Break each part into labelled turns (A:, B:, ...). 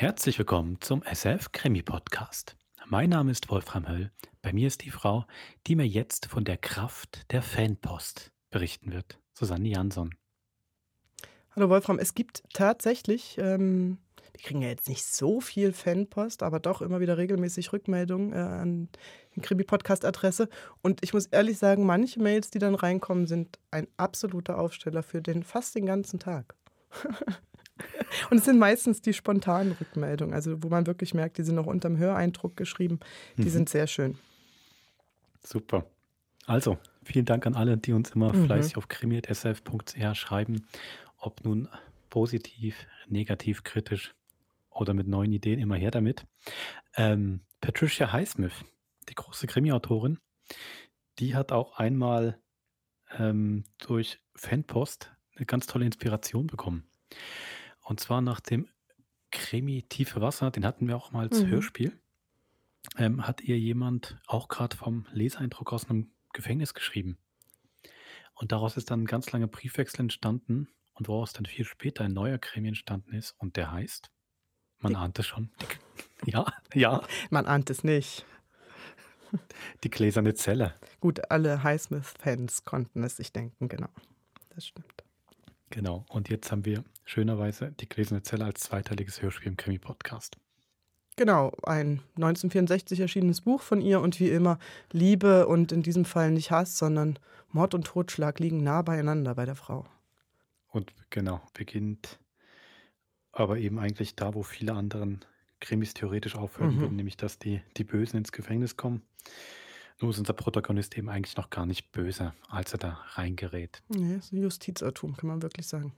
A: Herzlich willkommen zum SF Krimi Podcast. Mein Name ist Wolfram Höll. Bei mir ist die Frau, die mir jetzt von der Kraft der Fanpost berichten wird. Susanne Jansson.
B: Hallo Wolfram, es gibt tatsächlich, ähm, wir kriegen ja jetzt nicht so viel Fanpost, aber doch immer wieder regelmäßig Rückmeldungen äh, an die Krimi-Podcast-Adresse. Und ich muss ehrlich sagen, manche Mails, die dann reinkommen, sind ein absoluter Aufsteller für den fast den ganzen Tag. Und es sind meistens die spontanen Rückmeldungen, also wo man wirklich merkt, die sind noch unterm Höreindruck geschrieben. Die mhm. sind sehr schön.
A: Super. Also, vielen Dank an alle, die uns immer mhm. fleißig auf krimi.sf.ch schreiben, ob nun positiv, negativ, kritisch oder mit neuen Ideen, immer her damit. Ähm, Patricia Highsmith, die große Krimi-Autorin, die hat auch einmal ähm, durch Fanpost eine ganz tolle Inspiration bekommen. Und zwar nach dem Krimi Tiefe Wasser, den hatten wir auch mal als mhm. Hörspiel, ähm, hat ihr jemand auch gerade vom Leseeindruck aus einem Gefängnis geschrieben. Und daraus ist dann ein ganz langer Briefwechsel entstanden und woraus dann viel später ein neuer Krimi entstanden ist und der heißt, man ahnt es schon. Die, ja, ja.
B: Man ahnt es nicht.
A: Die gläserne Zelle.
B: Gut, alle Highsmith-Fans konnten es sich denken, genau. Das stimmt.
A: Genau. Und jetzt haben wir schönerweise die Gläserne Zelle als zweiteiliges Hörspiel im Krimi-Podcast.
B: Genau, ein 1964 erschienenes Buch von ihr und wie immer Liebe und in diesem Fall nicht Hass, sondern Mord und Totschlag liegen nah beieinander bei der Frau.
A: Und genau, beginnt aber eben eigentlich da, wo viele anderen Krimis theoretisch aufhören mhm. würden, nämlich dass die, die Bösen ins Gefängnis kommen nur ist unser Protagonist eben eigentlich noch gar nicht böse, als er da reingerät.
B: Nee, ist ein Justizirrtum, kann man wirklich sagen.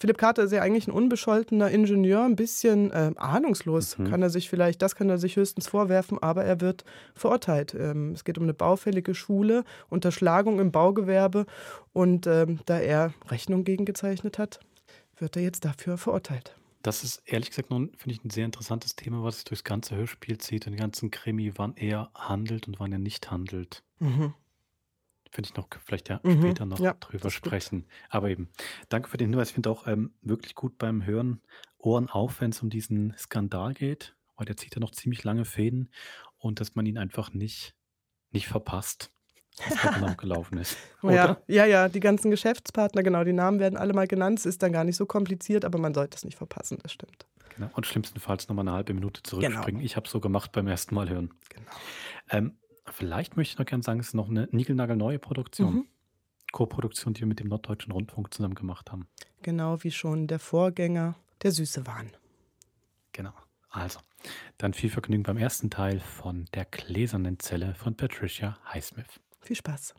B: Philipp Carter ist ja eigentlich ein unbescholtener Ingenieur, ein bisschen äh, ahnungslos mhm. kann er sich vielleicht, das kann er sich höchstens vorwerfen, aber er wird verurteilt. Ähm, es geht um eine baufällige Schule, Unterschlagung im Baugewerbe und ähm, da er Rechnung gegengezeichnet hat, wird er jetzt dafür verurteilt.
A: Das ist ehrlich gesagt nun, finde ich, ein sehr interessantes Thema, was sich durchs ganze Hörspiel zieht und den ganzen Krimi, wann er handelt und wann er nicht handelt. Mhm. Finde ich noch, vielleicht ja mhm. später noch ja, drüber sprechen. Aber eben, danke für den Hinweis. Ich finde auch ähm, wirklich gut beim Hören Ohren auf, wenn es um diesen Skandal geht, weil der zieht ja noch ziemlich lange Fäden und dass man ihn einfach nicht, nicht verpasst was genau gelaufen ist.
B: Oder? Ja, ja, ja, die ganzen Geschäftspartner, genau, die Namen werden alle mal genannt. Es ist dann gar nicht so kompliziert, aber man sollte es nicht verpassen, das stimmt.
A: Genau. Und schlimmstenfalls nochmal eine halbe Minute zurückspringen. Genau. Ich habe es so gemacht beim ersten Mal hören. Genau. Ähm, vielleicht möchte ich noch gerne sagen, es ist noch eine niegelnagelneue Produktion. Mhm. Co-Produktion, die wir mit dem Norddeutschen Rundfunk zusammen gemacht haben.
B: Genau wie schon der Vorgänger, der süße Wahn.
A: Genau. Also, dann viel Vergnügen beim ersten Teil von Der gläsernen Zelle von Patricia Highsmith.
B: Viel Spaß.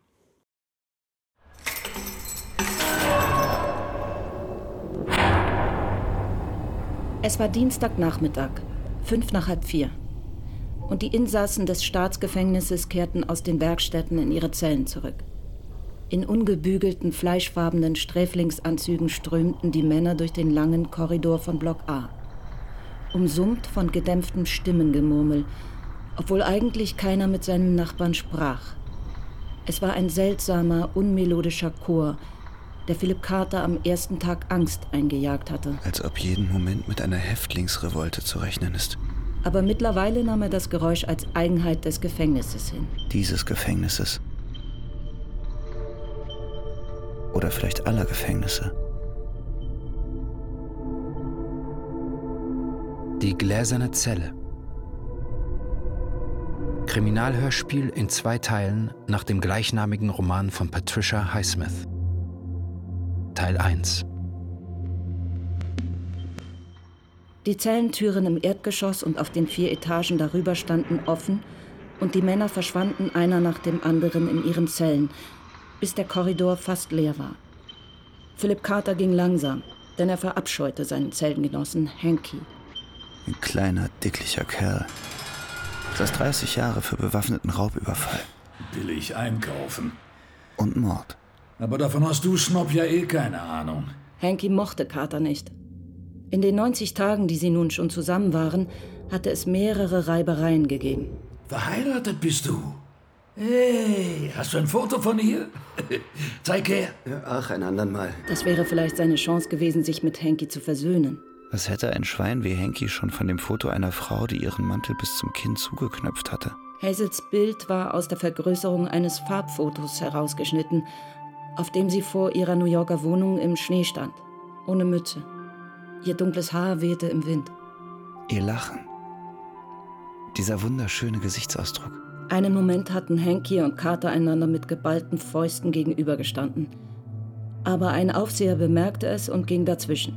C: Es war Dienstagnachmittag, fünf nach halb vier. Und die Insassen des Staatsgefängnisses kehrten aus den Werkstätten in ihre Zellen zurück. In ungebügelten, fleischfarbenen Sträflingsanzügen strömten die Männer durch den langen Korridor von Block A. Umsummt von gedämpftem Stimmengemurmel, obwohl eigentlich keiner mit seinem Nachbarn sprach. Es war ein seltsamer, unmelodischer Chor, der Philipp Carter am ersten Tag Angst eingejagt hatte.
D: Als ob jeden Moment mit einer Häftlingsrevolte zu rechnen ist.
C: Aber mittlerweile nahm er das Geräusch als Eigenheit des Gefängnisses hin.
D: Dieses Gefängnisses. Oder vielleicht aller Gefängnisse.
E: Die gläserne Zelle. Kriminalhörspiel in zwei Teilen nach dem gleichnamigen Roman von Patricia Highsmith. Teil 1
C: Die Zellentüren im Erdgeschoss und auf den vier Etagen darüber standen offen und die Männer verschwanden einer nach dem anderen in ihren Zellen, bis der Korridor fast leer war. Philipp Carter ging langsam, denn er verabscheute seinen Zellengenossen Hanky.
D: Ein kleiner, dicklicher Kerl, Saß 30 Jahre für bewaffneten Raubüberfall.
F: Billig einkaufen.
D: Und Mord.
F: Aber davon hast du, Snob, ja eh keine Ahnung.
C: Hanky mochte Carter nicht. In den 90 Tagen, die sie nun schon zusammen waren, hatte es mehrere Reibereien gegeben.
F: Verheiratet bist du? Hey, hast du ein Foto von ihr? Zeig her.
D: ach, ein andern Mal.
C: Das wäre vielleicht seine Chance gewesen, sich mit Hanky zu versöhnen.
D: Was hätte ein Schwein wie Henky schon von dem Foto einer Frau, die ihren Mantel bis zum Kinn zugeknöpft hatte?
C: Hazels Bild war aus der Vergrößerung eines Farbfotos herausgeschnitten, auf dem sie vor ihrer New Yorker Wohnung im Schnee stand, ohne Mütze. Ihr dunkles Haar wehte im Wind.
D: Ihr Lachen. Dieser wunderschöne Gesichtsausdruck.
C: Einen Moment hatten Henky und Carter einander mit geballten Fäusten gegenübergestanden. Aber ein Aufseher bemerkte es und ging dazwischen.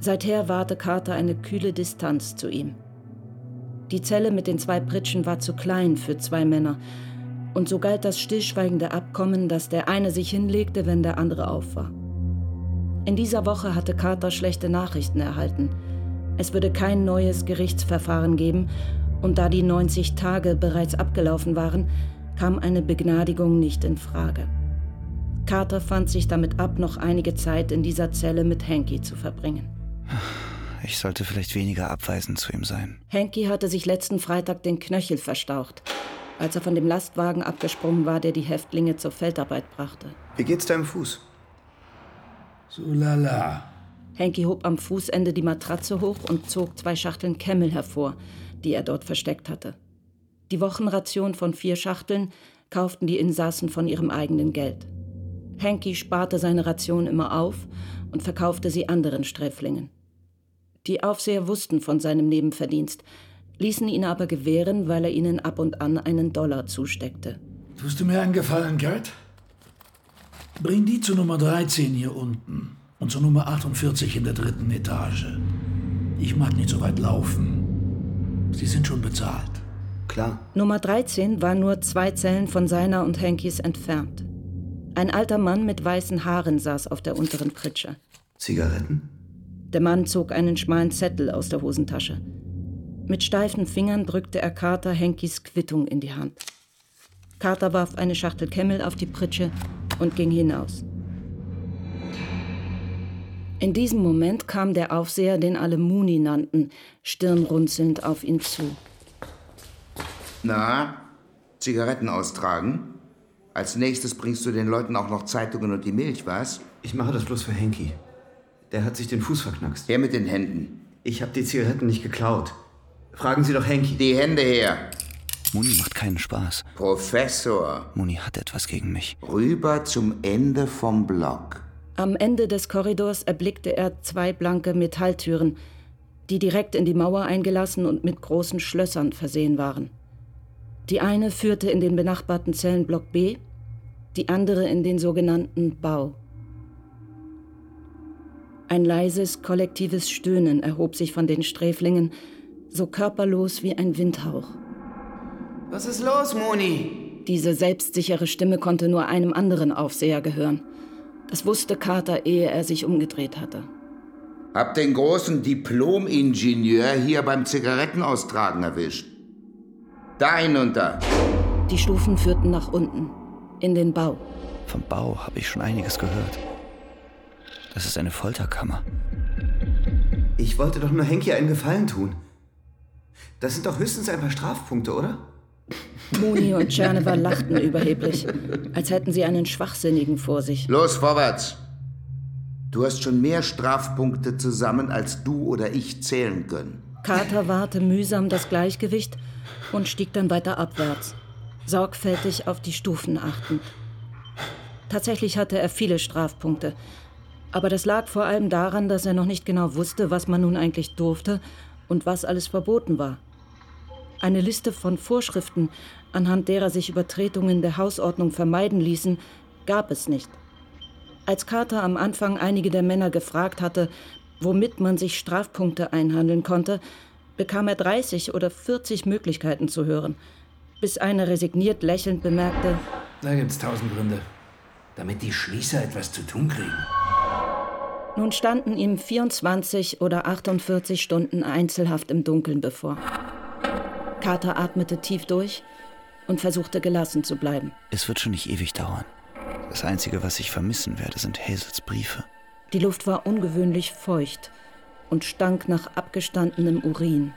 C: Seither wahrte Carter eine kühle Distanz zu ihm. Die Zelle mit den zwei Pritschen war zu klein für zwei Männer, und so galt das stillschweigende Abkommen, dass der eine sich hinlegte, wenn der andere auf war. In dieser Woche hatte Carter schlechte Nachrichten erhalten. Es würde kein neues Gerichtsverfahren geben, und da die 90 Tage bereits abgelaufen waren, kam eine Begnadigung nicht in Frage. Carter fand sich damit ab, noch einige Zeit in dieser Zelle mit Hanky zu verbringen.
D: Ich sollte vielleicht weniger abweisend zu ihm sein.
C: Hanky hatte sich letzten Freitag den Knöchel verstaucht, als er von dem Lastwagen abgesprungen war, der die Häftlinge zur Feldarbeit brachte.
D: Wie geht's deinem Fuß?
F: So lala.
C: Hanky hob am Fußende die Matratze hoch und zog zwei Schachteln Camel hervor, die er dort versteckt hatte. Die Wochenration von vier Schachteln kauften die Insassen von ihrem eigenen Geld. Hanky sparte seine Ration immer auf und verkaufte sie anderen Sträflingen. Die Aufseher wussten von seinem Nebenverdienst, ließen ihn aber gewähren, weil er ihnen ab und an einen Dollar zusteckte.
F: Tust du mir einen Gefallen, Kurt? Bring die zu Nummer 13 hier unten und zur Nummer 48 in der dritten Etage. Ich mag nicht so weit laufen. Sie sind schon bezahlt.
D: Klar.
C: Nummer 13 war nur zwei Zellen von seiner und Hankys entfernt. Ein alter Mann mit weißen Haaren saß auf der unteren Pritsche.
D: Zigaretten?
C: Der Mann zog einen schmalen Zettel aus der Hosentasche. Mit steifen Fingern drückte er Carter Henkys Quittung in die Hand. Carter warf eine Schachtel Kemmel auf die Pritsche und ging hinaus. In diesem Moment kam der Aufseher, den alle Muni nannten, stirnrunzelnd auf ihn zu.
G: Na, Zigaretten austragen? Als nächstes bringst du den Leuten auch noch Zeitungen und die Milch, was?
D: Ich mache das bloß für Henky. Der hat sich den Fuß verknackst.
G: Her mit den Händen.
D: Ich habe die Zigaretten nicht geklaut. Fragen Sie doch Henky.
G: Die Hände her.
D: Muni macht keinen Spaß.
G: Professor,
D: Muni hat etwas gegen mich.
G: rüber zum Ende vom Block.
C: Am Ende des Korridors erblickte er zwei blanke Metalltüren, die direkt in die Mauer eingelassen und mit großen Schlössern versehen waren. Die eine führte in den benachbarten Zellenblock B, die andere in den sogenannten Bau. Ein leises, kollektives Stöhnen erhob sich von den Sträflingen, so körperlos wie ein Windhauch.
G: Was ist los, Moni?
C: Diese selbstsichere Stimme konnte nur einem anderen Aufseher gehören. Das wusste Carter, ehe er sich umgedreht hatte.
G: Hab den großen Diplom-Ingenieur hier beim Zigarettenaustragen erwischt. Da hinunter.
C: Die Stufen führten nach unten, in den Bau.
D: Vom Bau habe ich schon einiges gehört. Das ist eine Folterkammer. Ich wollte doch nur Henky einen Gefallen tun. Das sind doch höchstens ein paar Strafpunkte, oder?
C: Moni und Czernewa lachten überheblich, als hätten sie einen Schwachsinnigen vor sich.
G: Los, vorwärts. Du hast schon mehr Strafpunkte zusammen, als du oder ich zählen können.
C: Carter wahrte mühsam das Gleichgewicht und stieg dann weiter abwärts, sorgfältig auf die Stufen achtend. Tatsächlich hatte er viele Strafpunkte, aber das lag vor allem daran, dass er noch nicht genau wusste, was man nun eigentlich durfte und was alles verboten war. Eine Liste von Vorschriften, anhand derer sich Übertretungen der Hausordnung vermeiden ließen, gab es nicht. Als Carter am Anfang einige der Männer gefragt hatte, womit man sich Strafpunkte einhandeln konnte, bekam er 30 oder 40 Möglichkeiten zu hören, bis einer resigniert lächelnd bemerkte,
F: Da gibt's tausend Gründe. Damit die Schließer etwas zu tun kriegen.
C: nun standen ihm 24 oder 48 Stunden Einzelhaft im Dunkeln bevor. Carter atmete tief durch und versuchte gelassen zu bleiben.
D: Es wird schon nicht ewig dauern. Das Einzige, was ich vermissen werde, sind Hazels Briefe.
C: Die Luft war ungewöhnlich feucht und stank nach abgestandenem Urin.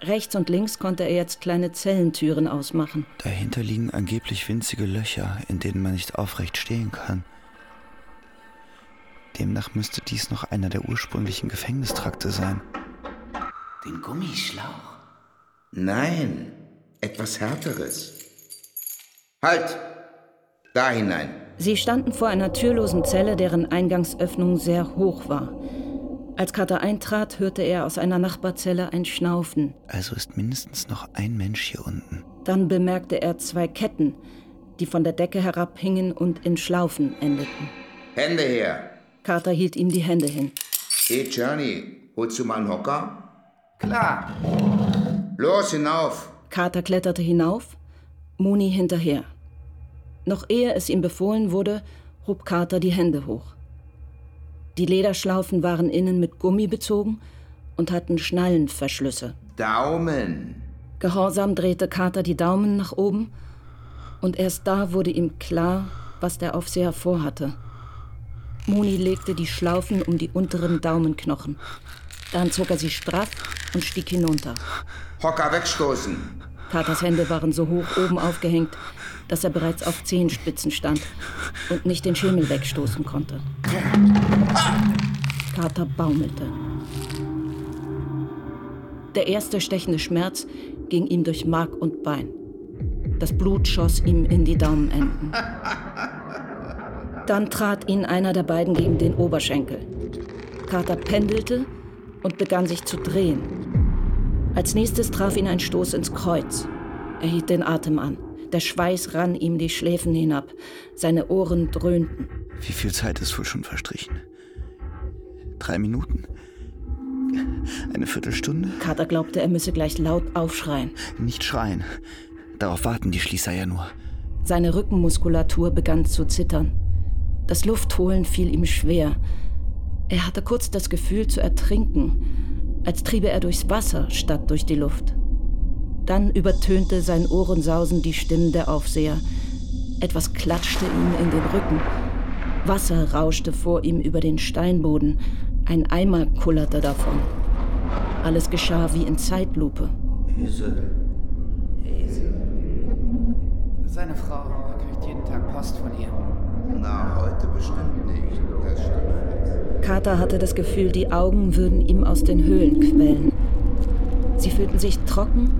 C: Rechts und links konnte er jetzt kleine Zellentüren ausmachen.
D: Dahinter liegen angeblich winzige Löcher, in denen man nicht aufrecht stehen kann. Demnach müsste dies noch einer der ursprünglichen Gefängnistrakte sein.
G: Den Gummischlauch? Nein, etwas Härteres. Halt! Da hinein.
C: Sie standen vor einer türlosen Zelle, deren Eingangsöffnung sehr hoch war. Als Carter eintrat, hörte er aus einer Nachbarzelle ein Schnaufen.
D: Also ist mindestens noch ein Mensch hier unten.
C: Dann bemerkte er zwei Ketten, die von der Decke herabhingen und in Schlaufen endeten.
G: Hände her.
C: Carter hielt ihm die Hände hin.
G: Hey, Johnny, holst du mal einen Hocker?
D: Klar.
G: Los, hinauf.
C: Carter kletterte hinauf, Mooney hinterher. Noch ehe es ihm befohlen wurde, hob Carter die Hände hoch. Die Lederschlaufen waren innen mit Gummi bezogen und hatten Schnallenverschlüsse.
G: Daumen.
C: Gehorsam drehte Carter die Daumen nach oben und erst da wurde ihm klar, was der Aufseher vorhatte. Moni legte die Schlaufen um die unteren Daumenknochen. Dann zog er sie straff und stieg hinunter.
G: Hocker wegstoßen.
C: Carters Hände waren so hoch oben aufgehängt, dass er bereits auf Zehenspitzen stand und nicht den Schemel wegstoßen konnte. Carter baumelte. Der erste stechende Schmerz ging ihm durch Mark und Bein. Das Blut schoss ihm in die Daumenenden. Dann trat ihn einer der beiden gegen den Oberschenkel. Carter pendelte und begann sich zu drehen. Als nächstes traf ihn ein Stoß ins Kreuz. Er hielt den Atem an. Der Schweiß rann ihm die Schläfen hinab. Seine Ohren dröhnten.
D: Wie viel Zeit ist wohl schon verstrichen? Drei Minuten? Eine Viertelstunde?
C: Carter glaubte, er müsse gleich laut aufschreien.
D: Nicht schreien. Darauf warten die Schließer ja nur.
C: Seine Rückenmuskulatur begann zu zittern. Das Luftholen fiel ihm schwer. Er hatte kurz das Gefühl zu ertrinken, als triebe er durchs Wasser statt durch die Luft. Dann übertönte sein Ohrensausen die Stimmen der Aufseher. Etwas klatschte ihm in den Rücken. Wasser rauschte vor ihm über den Steinboden. Ein Eimer kullerte davon. Alles geschah wie in Zeitlupe.
G: Esel. Esel.
H: Seine Frau kriegt jeden Tag Post von ihr.
G: Na, heute bestimmt nicht. Das stimmt
C: Carter hatte das Gefühl, die Augen würden ihm aus den Höhlen quellen. Sie fühlten sich trocken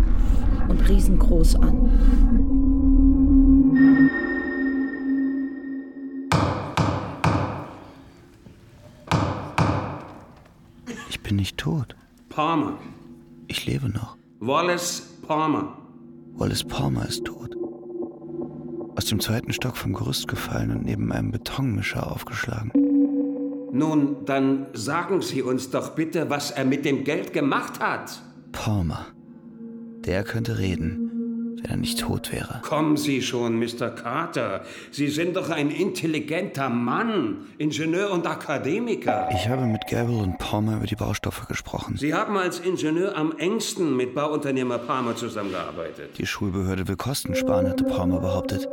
C: und riesengroß an.
D: Ich bin nicht tot.
I: Palmer.
D: Ich lebe noch.
I: Wallace Palmer.
D: Wallace Palmer ist tot. Aus dem zweiten Stock vom Gerüst gefallen und neben einem Betonmischer aufgeschlagen.
I: Nun, dann sagen Sie uns doch bitte, was er mit dem Geld gemacht hat.
D: Palmer. Der könnte reden, wenn er nicht tot wäre.
I: Kommen Sie schon, Mr. Carter. Sie sind doch ein intelligenter Mann, Ingenieur und Akademiker.
D: Ich habe mit Gabriel und Palmer über die Baustoffe gesprochen.
I: Sie haben als Ingenieur am engsten mit Bauunternehmer Palmer zusammengearbeitet.
D: Die Schulbehörde will Kosten sparen, hatte Palmer behauptet.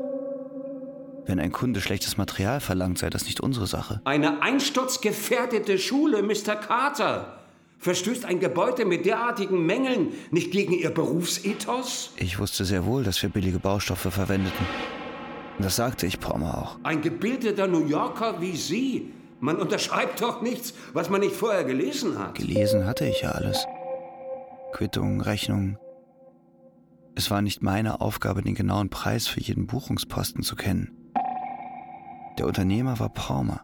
D: Wenn ein Kunde schlechtes Material verlangt, sei das nicht unsere Sache.
I: Eine einsturzgefährdete Schule, Mr. Carter. Verstößt ein Gebäude mit derartigen Mängeln nicht gegen Ihr Berufsethos?
D: Ich wusste sehr wohl, dass wir billige Baustoffe verwendeten. Das sagte ich Palmer auch.
I: Ein gebildeter New Yorker wie Sie. Man unterschreibt doch nichts, was man nicht vorher gelesen hat.
D: Gelesen hatte ich ja alles. Quittungen, Rechnungen. Es war nicht meine Aufgabe, den genauen Preis für jeden Buchungsposten zu kennen. Der Unternehmer war Palmer.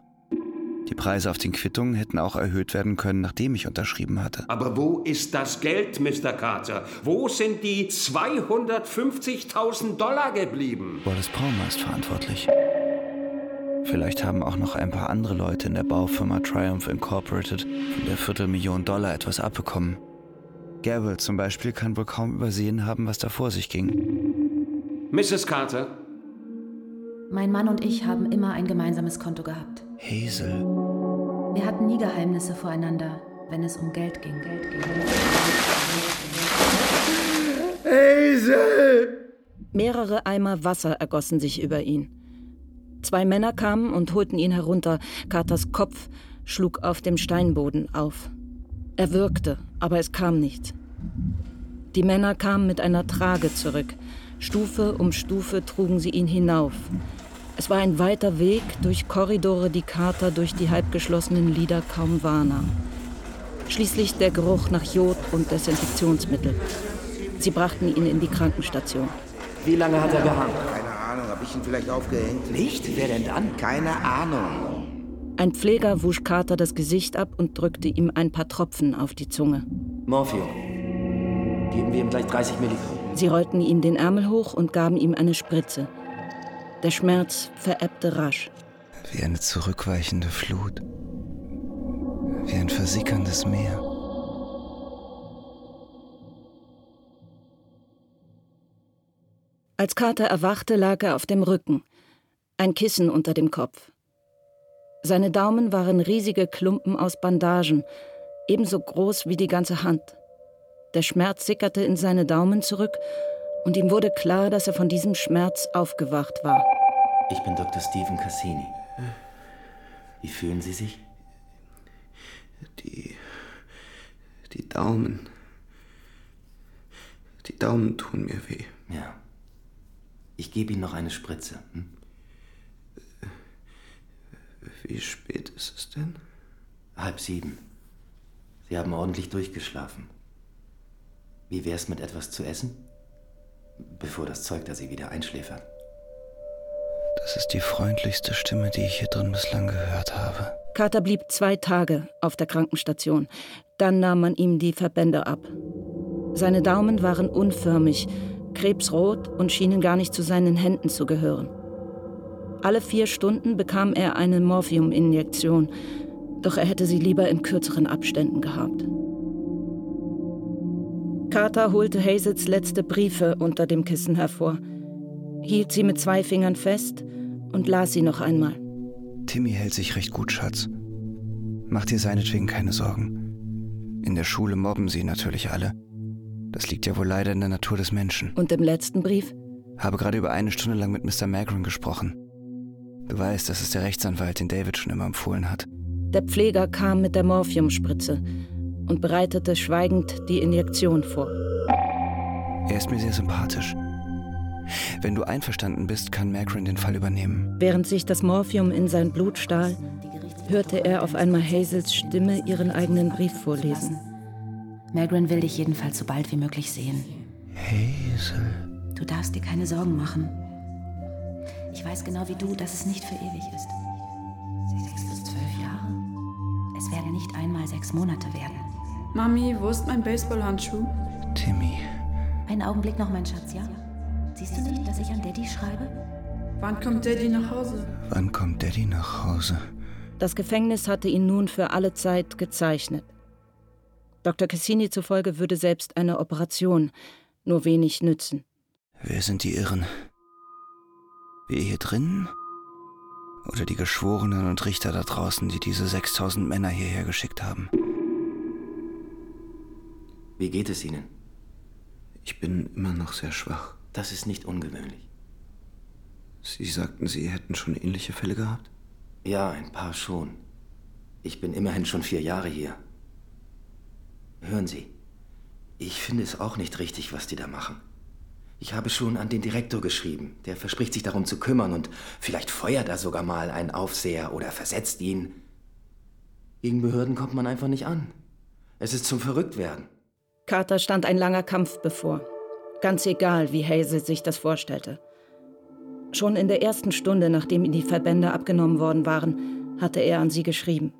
D: Die Preise auf den Quittungen hätten auch erhöht werden können, nachdem ich unterschrieben hatte.
I: Aber wo ist das Geld, Mr. Carter? Wo sind die 250.000 Dollar geblieben?
D: Wallace Palmer ist verantwortlich. Vielleicht haben auch noch ein paar andere Leute in der Baufirma Triumph Incorporated von der Viertelmillion Dollar etwas abbekommen. Gabriel zum Beispiel kann wohl kaum übersehen haben, was da vor sich ging.
I: Mrs. Carter,
J: Mein Mann und ich haben immer ein gemeinsames Konto gehabt.
D: Hazel.
J: Wir hatten nie Geheimnisse voreinander, wenn es um Geld ging. Geld ging.
C: Mehrere Eimer Wasser ergossen sich über ihn. Zwei Männer kamen und holten ihn herunter. Carters Kopf schlug auf dem Steinboden auf. Er würgte, aber es kam nichts. Die Männer kamen mit einer Trage zurück. Stufe um Stufe trugen sie ihn hinauf. Es war ein weiter Weg durch Korridore, die Carter durch die halbgeschlossenen Lider kaum wahrnahm. Schließlich der Geruch nach Jod und Desinfektionsmittel. Sie brachten ihn in die Krankenstation.
K: Wie lange hat er gehangen?
G: Keine Ahnung, habe ich ihn vielleicht aufgehängt?
K: Nicht? Wer denn dann?
G: Keine Ahnung.
C: Ein Pfleger wusch Carter das Gesicht ab und drückte ihm ein paar Tropfen auf die Zunge.
K: Morphium. Geben wir ihm gleich 30 Milligramm.
C: Sie rollten ihm den Ärmel hoch und gaben ihm eine Spritze. Der Schmerz verebbte rasch.
D: Wie eine zurückweichende Flut. Wie ein versickerndes Meer.
C: Als Carter erwachte, lag er auf dem Rücken, ein Kissen unter dem Kopf. Seine Daumen waren riesige Klumpen aus Bandagen, ebenso groß wie die ganze Hand. Der Schmerz sickerte in seine Daumen zurück und ihm wurde klar, dass er von diesem Schmerz aufgewacht war.
K: Ich bin Dr. Stephen Cassini. Wie fühlen Sie sich?
D: Die. Die Daumen. Die Daumen tun mir weh.
K: Ja. Ich gebe Ihnen noch eine Spritze. Hm?
D: Wie spät ist es denn?
K: Halb sieben. Sie haben ordentlich durchgeschlafen. Wie wär's mit etwas zu essen? Bevor das Zeug da Sie wieder einschläfert.
D: Das ist die freundlichste Stimme, die ich hier drin bislang gehört habe.
C: Carter blieb zwei Tage auf der Krankenstation. Dann nahm man ihm die Verbände ab. Seine Daumen waren unförmig, krebsrot und schienen gar nicht zu seinen Händen zu gehören. Alle vier Stunden bekam er eine Morphiuminjektion, doch er hätte sie lieber in kürzeren Abständen gehabt. Carter holte Hazels letzte Briefe unter dem Kissen hervor, hielt sie mit zwei Fingern fest und las sie noch einmal.
D: Timmy hält sich recht gut, Schatz. Mach dir seinetwegen keine Sorgen. In der Schule mobben sie natürlich alle. Das liegt ja wohl leider in der Natur des Menschen.
C: Und im letzten Brief?
D: Habe gerade über eine Stunde lang mit Mr. Magrin gesprochen. Du weißt, das ist der Rechtsanwalt, den David schon immer empfohlen hat.
C: Der Pfleger kam mit der Morphiumspritze und bereitete schweigend die Injektion vor.
D: Er ist mir sehr sympathisch. Wenn du einverstanden bist, kann Magrin den Fall übernehmen.
C: Während sich das Morphium in sein Blut stahl, hörte er auf einmal Hazels Stimme ihren eigenen Brief vorlesen.
J: Magrin will dich jedenfalls so bald wie möglich sehen.
D: Hazel.
J: Du darfst dir keine Sorgen machen. Ich weiß genau wie du, dass es nicht für ewig ist. Sechs bis zwölf Jahre. Es werden nicht einmal sechs Monate werden.
L: Mami, wo ist mein Baseballhandschuh?
D: Timmy.
J: Einen Augenblick noch, mein Schatz, ja? Siehst du nicht, dass ich an Daddy schreibe?
L: Wann kommt Daddy nach Hause?
D: Wann kommt Daddy nach Hause?
C: Das Gefängnis hatte ihn nun für alle Zeit gezeichnet. Dr. Cassini zufolge würde selbst eine Operation nur wenig nützen.
D: Wer sind die Irren? Wir hier drin? Oder die Geschworenen und Richter da draußen, die diese 6000 Männer hierher geschickt haben?
K: Wie geht es Ihnen?
D: Ich bin immer noch sehr schwach.
K: Das ist nicht ungewöhnlich.
D: Sie sagten, Sie hätten schon ähnliche Fälle gehabt?
K: Ja, ein paar schon. Ich bin immerhin schon vier Jahre hier. Hören Sie, ich finde es auch nicht richtig, was die da machen. Ich habe schon an den Direktor geschrieben. Der verspricht sich darum zu kümmern und vielleicht feuert er sogar mal einen Aufseher oder versetzt ihn. Gegen Behörden kommt man einfach nicht an. Es ist zum Verrücktwerden.
C: Carter stand ein langer Kampf bevor. Ganz egal, wie Hazel sich das vorstellte. Schon in der ersten Stunde, nachdem ihm die Verbände abgenommen worden waren, hatte er an sie geschrieben.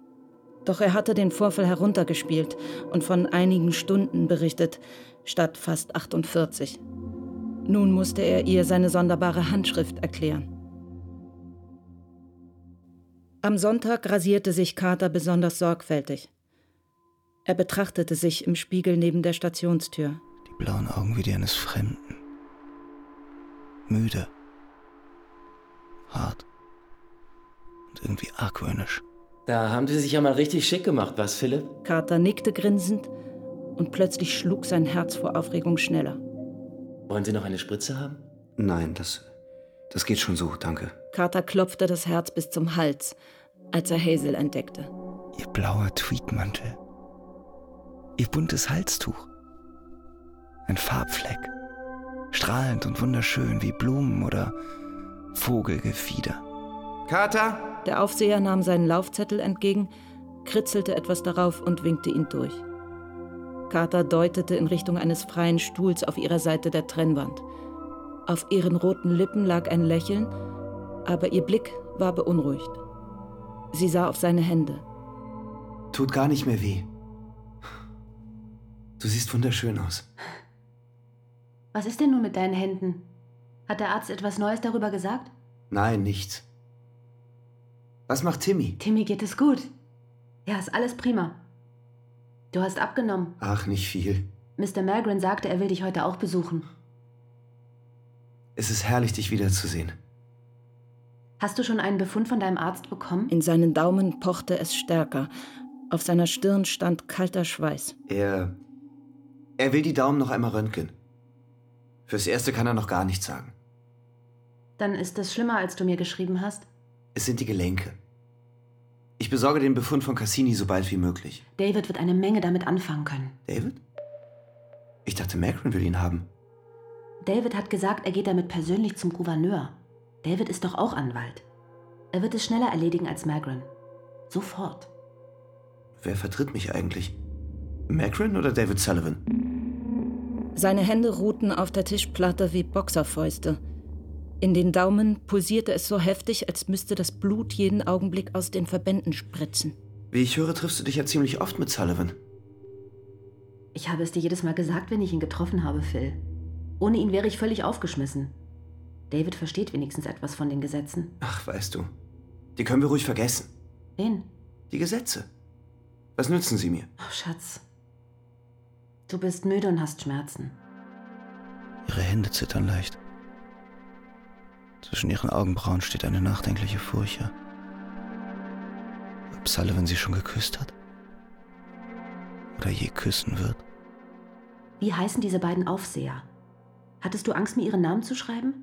C: Doch er hatte den Vorfall heruntergespielt und von einigen Stunden berichtet, statt fast 48. Nun musste er ihr seine sonderbare Handschrift erklären. Am Sonntag rasierte sich Carter besonders sorgfältig. Er betrachtete sich im Spiegel neben der Stationstür.
D: Die blauen Augen wie die eines Fremden. Müde. Hart. Und irgendwie argwöhnisch.
K: Da haben Sie sich ja mal richtig schick gemacht, was, Philipp?
C: Carter nickte grinsend und plötzlich schlug sein Herz vor Aufregung schneller.
K: Wollen Sie noch eine Spritze haben?
D: Nein, das. Das geht schon so, danke.
C: Carter klopfte das Herz bis zum Hals, als er Hazel entdeckte.
D: Ihr blauer Tweedmantel. Ihr buntes Halstuch. Ein Farbfleck. Strahlend und wunderschön wie Blumen oder Vogelgefieder.
K: Carter?
C: Der Aufseher nahm seinen Laufzettel entgegen, kritzelte etwas darauf und winkte ihn durch. Carter deutete in Richtung eines freien Stuhls auf ihrer Seite der Trennwand. Auf ihren roten Lippen lag ein Lächeln, aber ihr Blick war beunruhigt. Sie sah auf seine Hände.
D: Tut gar nicht mehr weh. Du siehst wunderschön aus.
J: Was ist denn nun mit deinen Händen? Hat der Arzt etwas Neues darüber gesagt?
D: Nein, nichts. Was macht Timmy?
J: Timmy geht es gut. Ja, ist alles prima. Du hast abgenommen.
D: Ach, nicht viel.
J: Mr. Magrin sagte, er will dich heute auch besuchen.
D: Es ist herrlich, dich wiederzusehen.
J: Hast du schon einen Befund von deinem Arzt bekommen?
C: In seinen Daumen pochte es stärker. Auf seiner Stirn stand kalter Schweiß.
D: Er. Er will die Daumen noch einmal röntgen. Fürs Erste kann er noch gar nichts sagen.
J: Dann ist es schlimmer, als du mir geschrieben hast.
D: Es sind die Gelenke. Ich besorge den Befund von Cassini so bald wie möglich.
J: David wird eine Menge damit anfangen können.
D: David? Ich dachte, Macron will ihn haben.
J: David hat gesagt, er geht damit persönlich zum Gouverneur. David ist doch auch Anwalt. Er wird es schneller erledigen als Magrin. Sofort.
D: Wer vertritt mich eigentlich? Macron oder David Sullivan?
C: Seine Hände ruhten auf der Tischplatte wie Boxerfäuste. In den Daumen pulsierte es so heftig, als müsste das Blut jeden Augenblick aus den Verbänden spritzen.
D: Wie ich höre, triffst du dich ja ziemlich oft mit Sullivan.
J: Ich habe es dir jedes Mal gesagt, wenn ich ihn getroffen habe, Phil. Ohne ihn wäre ich völlig aufgeschmissen. David versteht wenigstens etwas von den Gesetzen.
D: Ach, weißt du, die können wir ruhig vergessen.
J: Wen?
D: Die Gesetze. Was nützen sie mir?
J: Oh, Schatz. Du bist müde und hast Schmerzen.
D: Ihre Hände zittern leicht. Zwischen ihren Augenbrauen steht eine nachdenkliche Furche. Ob Sullivan sie schon geküsst hat? Oder je küssen wird?
J: Wie heißen diese beiden Aufseher? Hattest du Angst, mir ihren Namen zu schreiben?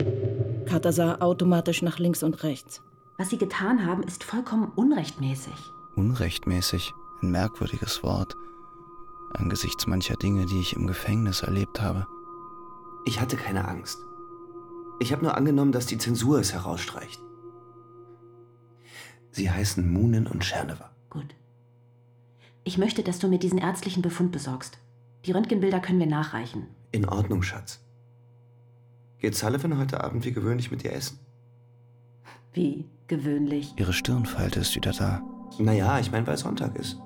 C: Carter sah automatisch nach links und rechts.
J: Was sie getan haben, ist vollkommen unrechtmäßig.
D: Unrechtmäßig? Ein merkwürdiges Wort. Angesichts mancher Dinge, die ich im Gefängnis erlebt habe. Ich hatte keine Angst. Ich habe nur angenommen, dass die Zensur es herausstreicht. Sie heißen Moonen und Czernewa.
J: Gut. Ich möchte, dass du mir diesen ärztlichen Befund besorgst. Die Röntgenbilder können wir nachreichen.
D: In Ordnung, Schatz. Geht Sullivan heute Abend wie gewöhnlich mit dir essen?
J: Wie gewöhnlich?
D: Ihre Stirnfalte ist wieder da. Naja, ich meine, weil Sonntag ist.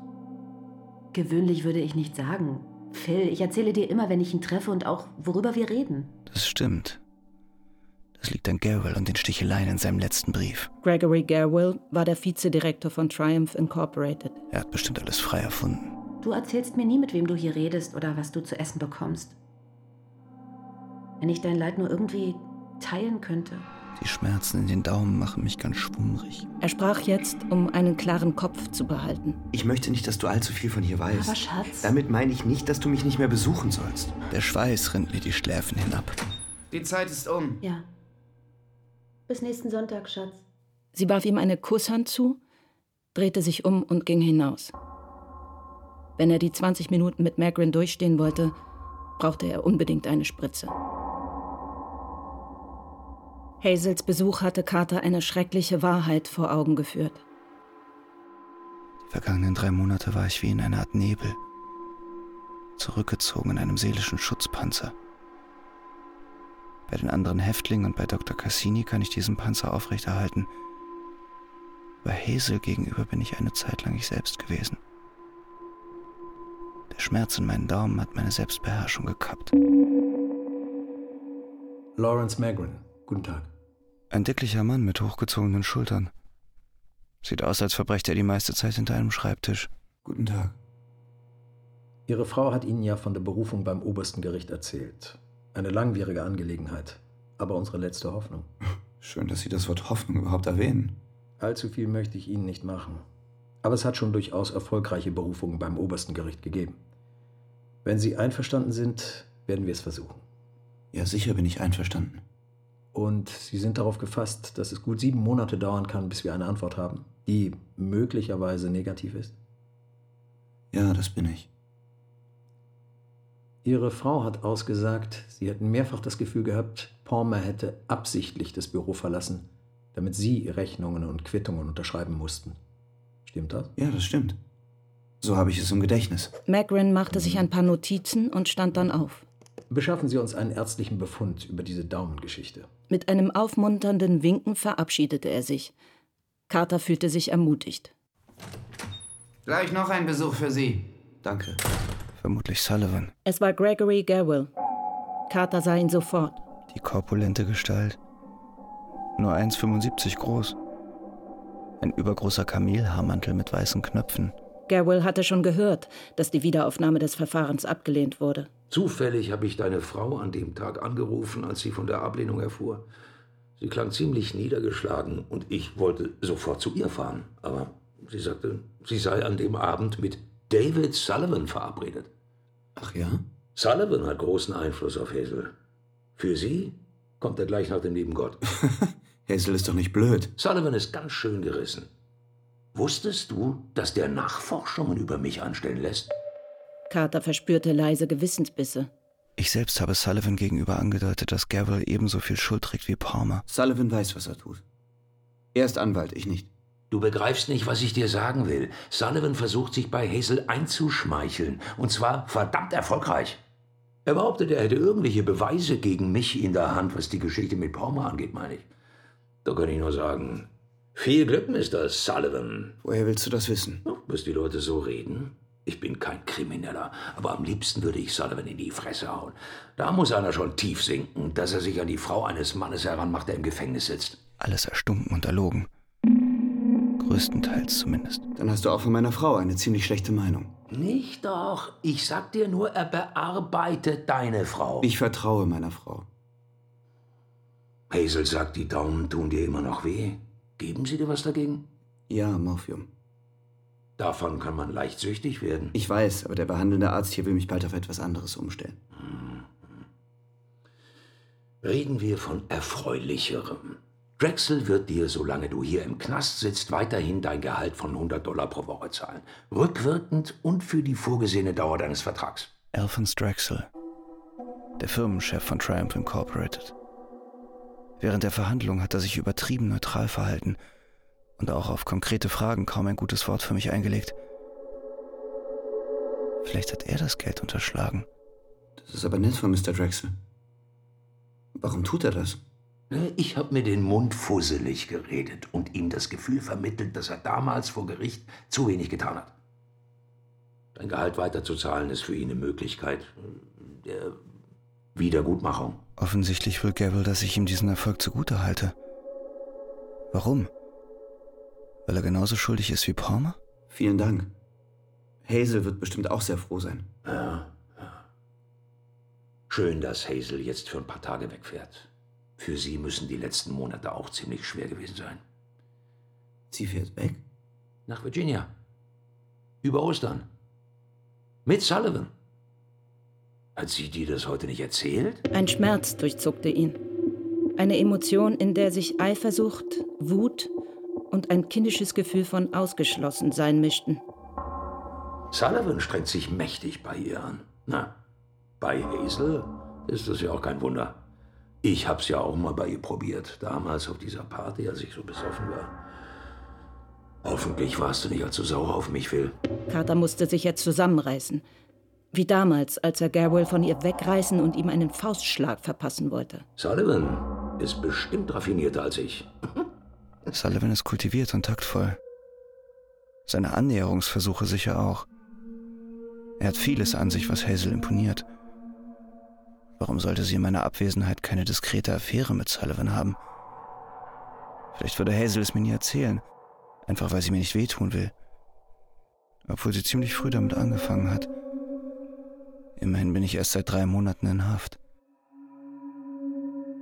J: Gewöhnlich würde ich nicht sagen. Phil, ich erzähle dir immer, wenn ich ihn treffe und auch, worüber wir reden.
D: Das stimmt. Das liegt an Garwell und den Sticheleien in seinem letzten Brief.
C: Gregory Garwell war der Vizedirektor von Triumph Incorporated.
D: Er hat bestimmt alles frei erfunden.
J: Du erzählst mir nie, mit wem du hier redest oder was du zu essen bekommst. Wenn ich dein Leid nur irgendwie teilen könnte.
D: Die Schmerzen in den Daumen machen mich ganz schwummrig.
C: Er sprach jetzt, um einen klaren Kopf zu behalten.
D: Ich möchte nicht, dass du allzu viel von hier weißt.
J: Aber Schatz.
D: Damit meine ich nicht, dass du mich nicht mehr besuchen sollst. Der Schweiß rinnt mir die Schläfen hinab.
K: Die Zeit ist um.
J: Ja. Bis nächsten Sonntag, Schatz.
C: Sie warf ihm eine Kusshand zu, drehte sich um und ging hinaus. Wenn er die 20 Minuten mit Magrin durchstehen wollte, brauchte er unbedingt eine Spritze. Hazels Besuch hatte Carter eine schreckliche Wahrheit vor Augen geführt.
D: Die vergangenen drei Monate war ich wie in einer Art Nebel, zurückgezogen in einem seelischen Schutzpanzer. Bei den anderen Häftlingen und bei Dr. Cassini kann ich diesen Panzer aufrechterhalten. Bei Hazel gegenüber bin ich eine Zeit lang ich selbst gewesen. Der Schmerz in meinen Daumen hat meine Selbstbeherrschung gekappt.
M: Lawrence Magrin, guten Tag.
D: Ein dicklicher Mann mit hochgezogenen Schultern. Sieht aus, als verbrecht er die meiste Zeit hinter einem Schreibtisch. Guten Tag.
M: Ihre Frau hat Ihnen ja von der Berufung beim obersten Gericht erzählt. Eine langwierige Angelegenheit, aber unsere letzte Hoffnung.
D: Schön, dass Sie das Wort Hoffnung überhaupt erwähnen.
M: Allzu viel möchte ich Ihnen nicht machen. Aber es hat schon durchaus erfolgreiche Berufungen beim obersten Gericht gegeben. Wenn Sie einverstanden sind, werden wir es versuchen.
D: Ja, sicher bin ich einverstanden.
M: Und Sie sind darauf gefasst, dass es gut sieben Monate dauern kann, bis wir eine Antwort haben, die möglicherweise negativ ist?
D: Ja, das bin ich.
M: Ihre Frau hat ausgesagt, Sie hätten mehrfach das Gefühl gehabt, Palmer hätte absichtlich das Büro verlassen, damit Sie Rechnungen und Quittungen unterschreiben mussten. Stimmt das?
D: Ja, das stimmt. So habe ich es im Gedächtnis.
C: Magrin machte sich ein paar Notizen und stand dann auf.
M: Beschaffen Sie uns einen ärztlichen Befund über diese Daumengeschichte.
C: Mit einem aufmunternden Winken verabschiedete er sich. Carter fühlte sich ermutigt.
N: Gleich noch ein Besuch für Sie.
D: Danke. Vermutlich Sullivan.
C: Es war Gregory Garwell. Carter sah ihn sofort.
D: Die korpulente Gestalt. Nur 1,75 groß. Ein übergroßer Kamelhaarmantel mit weißen Knöpfen.
C: Garwell hatte schon gehört, dass die Wiederaufnahme des Verfahrens abgelehnt wurde.
O: Zufällig habe ich deine Frau an dem Tag angerufen, als sie von der Ablehnung erfuhr. Sie klang ziemlich niedergeschlagen und ich wollte sofort zu ihr fahren. Aber sie sagte, sie sei an dem Abend mit David Sullivan verabredet.
D: Ach ja?
O: Sullivan hat großen Einfluss auf Hazel. Für sie kommt er gleich nach dem lieben Gott.
D: Hazel ist doch nicht blöd.
O: Sullivan ist ganz schön gerissen. Wusstest du, dass der Nachforschungen über mich anstellen lässt?
C: Carter verspürte leise Gewissensbisse.
D: Ich selbst habe Sullivan gegenüber angedeutet, dass Gabriel ebenso viel Schuld trägt wie Palmer. Sullivan weiß, was er tut. Er ist Anwalt, ich nicht.
O: Du begreifst nicht, was ich dir sagen will. Sullivan versucht sich bei Hazel einzuschmeicheln. Und zwar verdammt erfolgreich. Er behauptet, er hätte irgendwelche Beweise gegen mich in der Hand, was die Geschichte mit Palmer angeht, meine ich. Da kann ich nur sagen, viel Glück, Mr. Sullivan.
D: Woher willst du das wissen?
O: Bis die Leute so reden. Ich bin kein Krimineller, aber am liebsten würde ich Sullivan in die Fresse hauen. Da muss einer schon tief sinken, dass er sich an die Frau eines Mannes heranmacht, der im Gefängnis sitzt.
D: Alles erstunken und erlogen. Größtenteils zumindest. Dann hast du auch von meiner Frau eine ziemlich schlechte Meinung.
O: Nicht doch. Ich sag dir nur, er bearbeitet deine Frau.
D: Ich vertraue meiner Frau.
O: Hazel sagt, die Daumen tun dir immer noch weh. Geben sie dir was dagegen?
D: Ja, Morphium.
O: Davon kann man leicht süchtig werden.
D: Ich weiß, aber der behandelnde Arzt hier will mich bald auf etwas anderes umstellen.
O: Reden wir von Erfreulicherem. Drexel wird dir, solange du hier im Knast sitzt, weiterhin dein Gehalt von 100 Dollar pro Woche zahlen. Rückwirkend und für die vorgesehene Dauer deines Vertrags.
D: Alphonse Drexel, der Firmenchef von Triumph Incorporated. Während der Verhandlung hat er sich übertrieben neutral verhalten und auch auf konkrete Fragen kaum ein gutes Wort für mich eingelegt. Vielleicht hat er das Geld unterschlagen. Das ist aber nett von Mr. Drexel. Warum tut er das?
O: Ich habe mir den Mund fusselig geredet und ihm das Gefühl vermittelt, dass er damals vor Gericht zu wenig getan hat. Dein Gehalt weiterzuzahlen ist für ihn eine Möglichkeit der Wiedergutmachung.
D: Offensichtlich will Gabriel, dass ich ihm diesen Erfolg zugute halte. Warum? Weil er genauso schuldig ist wie Palmer? Vielen Dank. Hazel wird bestimmt auch sehr froh sein.
O: Ja, ja. Schön, dass Hazel jetzt für ein paar Tage wegfährt. Für sie müssen die letzten Monate auch ziemlich schwer gewesen sein.
D: Sie fährt weg?
O: Nach Virginia. Über Ostern. Mit Sullivan. Hat sie dir das heute nicht erzählt?
C: Ein Schmerz durchzuckte ihn. Eine Emotion, in der sich Eifersucht, Wut und ein kindisches Gefühl von Ausgeschlossensein mischten.
O: Sullivan strengt sich mächtig bei ihr an. Na, bei Hazel ist das ja auch kein Wunder. Ich hab's ja auch mal bei ihr probiert, damals auf dieser Party, als ich so besoffen war. Hoffentlich warst du nicht allzu sauer auf mich, Phil.
C: Carter musste sich jetzt zusammenreißen. Wie damals, als er Garwell von ihr wegreißen und ihm einen Faustschlag verpassen wollte.
O: Sullivan ist bestimmt raffinierter als ich.
D: Sullivan ist kultiviert und taktvoll. Seine Annäherungsversuche sicher auch. Er hat vieles an sich, was Hazel imponiert. Warum sollte sie in meiner Abwesenheit keine diskrete Affäre mit Sullivan haben? Vielleicht würde Hazel es mir nie erzählen, einfach weil sie mir nicht wehtun will. Obwohl sie ziemlich früh damit angefangen hat. Immerhin bin ich erst seit drei Monaten in Haft.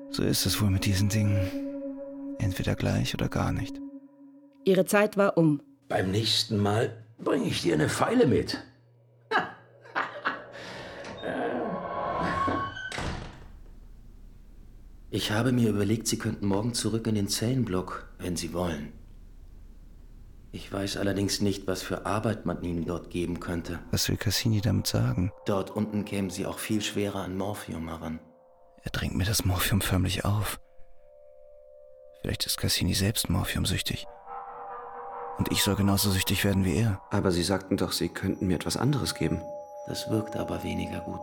D: So ist es wohl mit diesen Dingen. Entweder gleich oder gar nicht.
C: Ihre Zeit war um.
O: Beim nächsten Mal bringe ich dir eine Pfeile mit.
K: Ich habe mir überlegt, Sie könnten morgen zurück in den Zellenblock, wenn Sie wollen. Ich weiß allerdings nicht, was für Arbeit man Ihnen dort geben könnte.
D: Was will Cassini damit sagen?
K: Dort unten kämen Sie auch viel schwerer an Morphium heran.
D: Er drängt mir das Morphium förmlich auf. Vielleicht ist Cassini selbst morphiumsüchtig. Und ich soll genauso süchtig werden wie er.
P: Aber Sie sagten doch, Sie könnten mir etwas anderes geben.
K: Das wirkt aber weniger gut.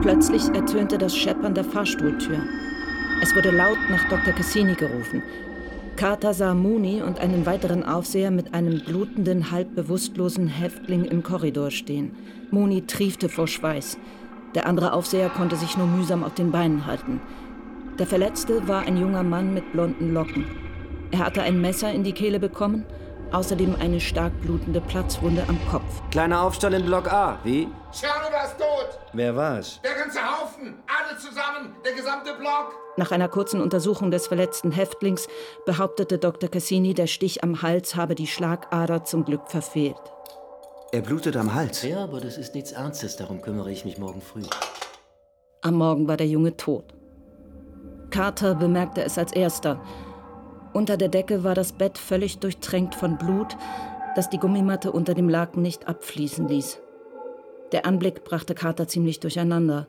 C: Plötzlich ertönte das Scheppern der Fahrstuhltür. Es wurde laut nach Dr. Cassini gerufen. Carter sah Mooney und einen weiteren Aufseher mit einem blutenden, halb bewusstlosen Häftling im Korridor stehen. Mooney triefte vor Schweiß. Der andere Aufseher konnte sich nur mühsam auf den Beinen halten. Der Verletzte war ein junger Mann mit blonden Locken. Er hatte ein Messer in die Kehle bekommen, außerdem eine stark blutende Platzwunde am Kopf.
K: Kleiner Aufstand in Block A, wie?
H: Charlie war tot!
K: Wer war's?
H: Der ganze Haufen! Alle zusammen! Der gesamte Block!
C: Nach einer kurzen Untersuchung des verletzten Häftlings behauptete Dr. Cassini, der Stich am Hals habe die Schlagader zum Glück verfehlt.
P: Er blutet am Hals.
K: Ja, aber das ist nichts Ernstes, darum kümmere ich mich morgen früh.
C: Am Morgen war der Junge tot. Carter bemerkte es als erster. Unter der Decke war das Bett völlig durchtränkt von Blut, das die Gummimatte unter dem Laken nicht abfließen ließ. Der Anblick brachte Carter ziemlich durcheinander.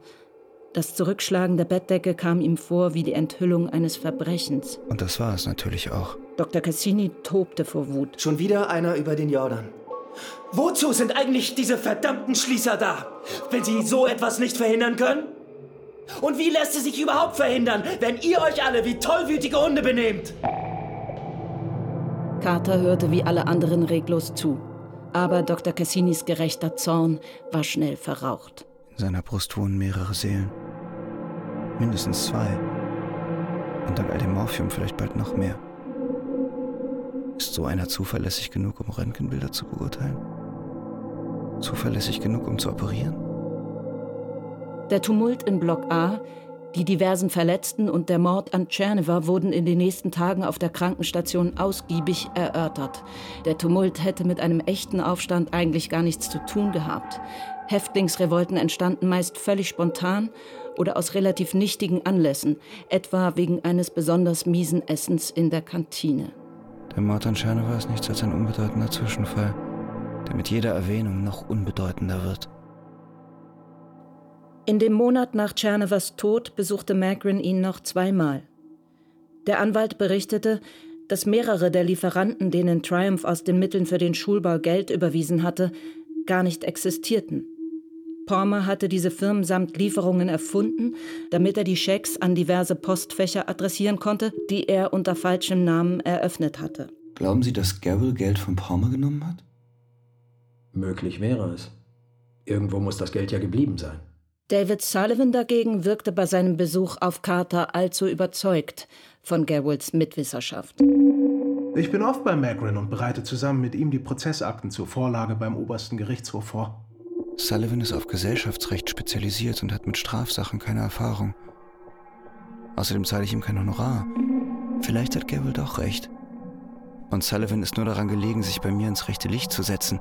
C: Das Zurückschlagen der Bettdecke kam ihm vor wie die Enthüllung eines Verbrechens.
D: Und das war es natürlich auch.
C: Dr. Cassini tobte vor Wut.
K: Schon wieder einer über den Jordan. Wozu sind eigentlich diese verdammten Schließer da, wenn sie so etwas nicht verhindern können? Und wie lässt es sich überhaupt verhindern, wenn ihr euch alle wie tollwütige Hunde benehmt?
C: Carter hörte wie alle anderen reglos zu. Aber Dr. Cassinis gerechter Zorn war schnell verraucht.
D: In seiner Brust wohnen mehrere Seelen. Mindestens zwei. Und dank all dem Morphium vielleicht bald noch mehr. Ist so einer zuverlässig genug, um Röntgenbilder zu beurteilen? Zuverlässig genug, um zu operieren?
C: Der Tumult in Block A, die diversen Verletzten und der Mord an Tscherneva wurden in den nächsten Tagen auf der Krankenstation ausgiebig erörtert. Der Tumult hätte mit einem echten Aufstand eigentlich gar nichts zu tun gehabt. Häftlingsrevolten entstanden meist völlig spontan oder aus relativ nichtigen Anlässen, etwa wegen eines besonders miesen Essens in der Kantine.
D: Der Mord an Tscherneva ist nichts als ein unbedeutender Zwischenfall, der mit jeder Erwähnung noch unbedeutender wird.
C: In dem Monat nach Tschernevas Tod besuchte Magrin ihn noch zweimal. Der Anwalt berichtete, dass mehrere der Lieferanten, denen Triumph aus den Mitteln für den Schulbau Geld überwiesen hatte, gar nicht existierten. Palmer hatte diese Firmen samt Lieferungen erfunden, damit er die Schecks an diverse Postfächer adressieren konnte, die er unter falschem Namen eröffnet hatte.
P: Glauben Sie, dass Garrel Geld von Palmer genommen hat?
M: Möglich wäre es. Irgendwo muss das Geld ja geblieben sein.
C: David Sullivan dagegen wirkte bei seinem Besuch auf Carter allzu überzeugt von Garwolds Mitwisserschaft.
Q: Ich bin oft bei Magrin und bereite zusammen mit ihm die Prozessakten zur Vorlage beim obersten Gerichtshof vor.
D: Sullivan ist auf Gesellschaftsrecht spezialisiert und hat mit Strafsachen keine Erfahrung. Außerdem zahle ich ihm kein Honorar. Vielleicht hat Garrel doch recht. Und Sullivan ist nur daran gelegen, sich bei mir ins rechte Licht zu setzen,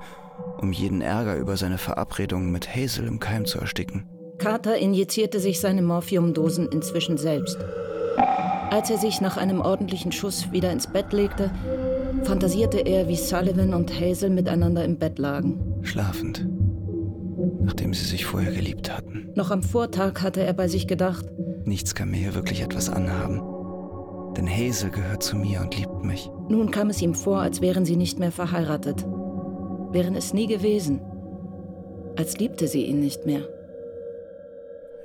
D: um jeden Ärger über seine Verabredungen mit Hazel im Keim zu ersticken.
C: Carter injizierte sich seine Morphiumdosen inzwischen selbst. Als er sich nach einem ordentlichen Schuss wieder ins Bett legte, fantasierte er, wie Sullivan und Hazel miteinander im Bett lagen.
D: Schlafend. Nachdem sie sich vorher geliebt hatten.
C: Noch am Vortag hatte er bei sich gedacht,
D: Nichts kann mir hier wirklich etwas anhaben. Denn Hazel gehört zu mir und liebt mich.
C: nun kam es ihm vor, als wären sie nicht mehr verheiratet. Wären es nie gewesen. Als liebte sie ihn nicht mehr.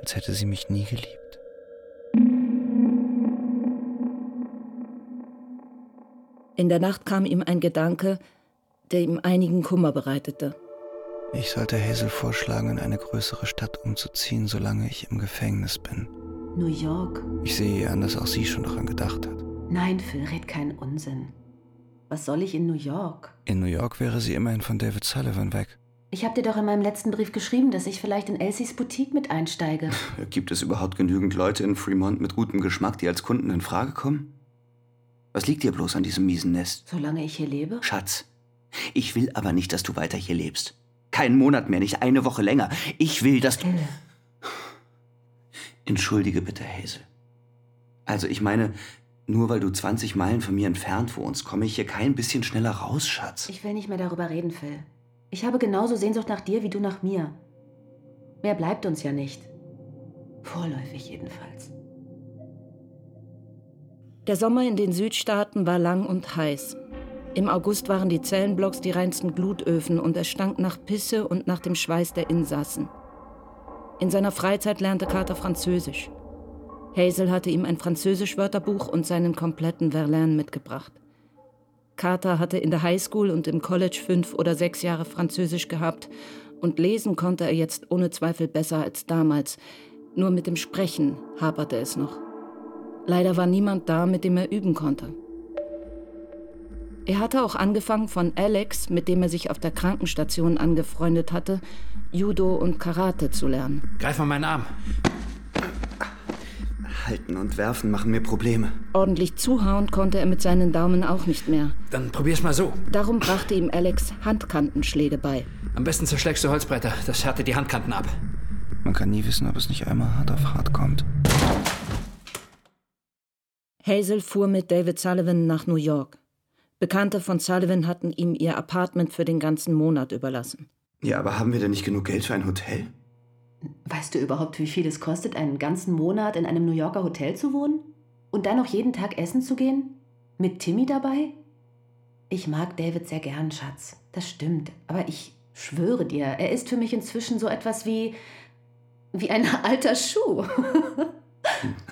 D: Als hätte sie mich nie geliebt.
C: In der Nacht kam ihm ein Gedanke, der ihm einigen Kummer bereitete.
D: Ich sollte Hazel vorschlagen, in eine größere Stadt umzuziehen, solange ich im Gefängnis bin.
J: New York.
D: Ich sehe an, dass auch sie schon daran gedacht hat.
J: Nein, Phil, red keinen Unsinn. Was soll ich in New York?
D: In New York wäre sie immerhin von David Sullivan weg.
J: Ich habe dir doch in meinem letzten Brief geschrieben, dass ich vielleicht in Elsies Boutique mit einsteige.
P: Gibt es überhaupt genügend Leute in Fremont mit gutem Geschmack, die als Kunden in Frage kommen? Was liegt dir bloß an diesem miesen Nest?
J: Solange ich hier lebe?
P: Schatz, ich will aber nicht, dass du weiter hier lebst. Keinen Monat mehr, nicht eine Woche länger. Ich will, dass du... Entschuldige bitte, Hazel. Also ich meine, nur weil du 20 Meilen von mir entfernt wohnst, komme ich hier kein bisschen schneller raus, Schatz.
J: Ich will nicht mehr darüber reden, Phil. Ich habe genauso Sehnsucht nach dir wie du nach mir. Mehr bleibt uns ja nicht. Vorläufig jedenfalls.
C: Der Sommer in den Südstaaten war lang und heiß. Im August waren die Zellenblocks die reinsten Glutöfen und es stank nach Pisse und nach dem Schweiß der Insassen. In seiner Freizeit lernte Carter Französisch. Hazel hatte ihm ein Französisch-Wörterbuch und seinen kompletten Verlain mitgebracht. Carter hatte in der Highschool und im College fünf oder sechs Jahre Französisch gehabt und lesen konnte er jetzt ohne Zweifel besser als damals. Nur mit dem Sprechen haperte es noch. Leider war niemand da, mit dem er üben konnte. Er hatte auch angefangen von Alex, mit dem er sich auf der Krankenstation angefreundet hatte, Judo und Karate zu lernen.
H: Greif mal meinen Arm.
D: Halten und werfen machen mir Probleme.
C: Ordentlich zuhauen konnte er mit seinen Daumen auch nicht mehr.
H: Dann probier's mal so.
C: Darum brachte ihm Alex Handkantenschläge bei.
H: Am besten zerschlägst du Holzbretter. Das härtet die Handkanten ab.
D: Man kann nie wissen, ob es nicht einmal hart auf hart kommt.
C: Hazel fuhr mit David Sullivan nach New York. Bekannte von Sullivan hatten ihm ihr Apartment für den ganzen Monat überlassen.
D: Ja, aber haben wir denn nicht genug Geld für ein Hotel?
J: Weißt du überhaupt, wie viel es kostet, einen ganzen Monat in einem New Yorker Hotel zu wohnen? Und dann noch jeden Tag essen zu gehen? Mit Timmy dabei? Ich mag David sehr gern, Schatz. Das stimmt. Aber ich schwöre dir, er ist für mich inzwischen so etwas wie. wie ein alter Schuh.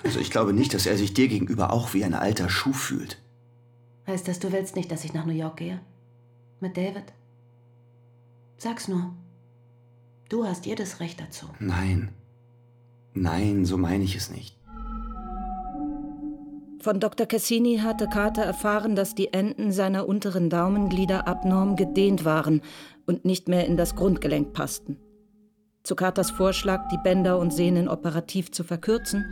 D: Also ich glaube nicht, dass er sich dir gegenüber auch wie ein alter Schuh fühlt.
J: Heißt das, du willst nicht, dass ich nach New York gehe? Mit David? Sag's nur. Du hast jedes Recht dazu.
D: Nein. Nein, so meine ich es nicht.
C: Von Dr. Cassini hatte Carter erfahren, dass die Enden seiner unteren Daumenglieder abnorm gedehnt waren und nicht mehr in das Grundgelenk passten. Zu Carters Vorschlag, die Bänder und Sehnen operativ zu verkürzen,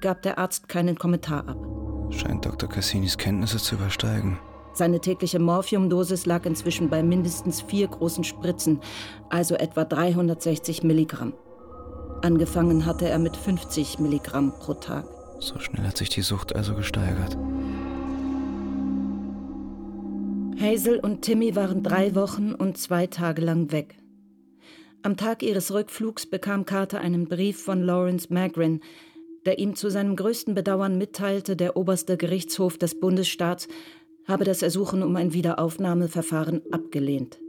C: gab der Arzt keinen Kommentar ab.
D: Scheint Dr. Cassinis Kenntnisse zu übersteigen.
C: Seine tägliche Morphiumdosis lag inzwischen bei mindestens vier großen Spritzen, also etwa 360 Milligramm. Angefangen hatte er mit 50 Milligramm pro Tag.
D: So schnell hat sich die Sucht also gesteigert.
C: Hazel und Timmy waren drei Wochen und zwei Tage lang weg. Am Tag ihres Rückflugs bekam Carter einen Brief von Lawrence Magrin, der ihm zu seinem größten Bedauern mitteilte, der oberste Gerichtshof des Bundesstaats habe das Ersuchen um ein Wiederaufnahmeverfahren abgelehnt.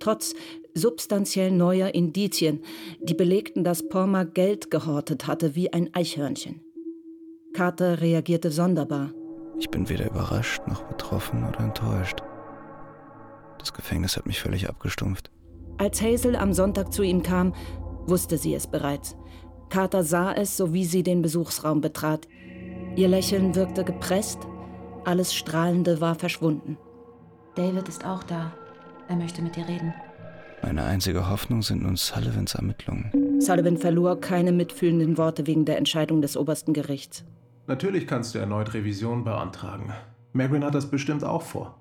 C: Trotz substanziell neuer Indizien, die belegten, dass Porma Geld gehortet hatte wie ein Eichhörnchen. Carter reagierte sonderbar.
D: Ich bin weder überrascht noch betroffen oder enttäuscht. Das Gefängnis hat mich völlig abgestumpft.
C: Als Hazel am Sonntag zu ihm kam, wusste sie es bereits. Carter sah es, so wie sie den Besuchsraum betrat. Ihr Lächeln wirkte gepresst, alles Strahlende war verschwunden.
J: David ist auch da. Er möchte mit dir reden.
D: Meine einzige Hoffnung sind nun Sullivans Ermittlungen.
C: Sullivan verlor keine mitfühlenden Worte wegen der Entscheidung des obersten Gerichts.
Q: Natürlich kannst du erneut Revision beantragen. Magrin hat das bestimmt auch vor.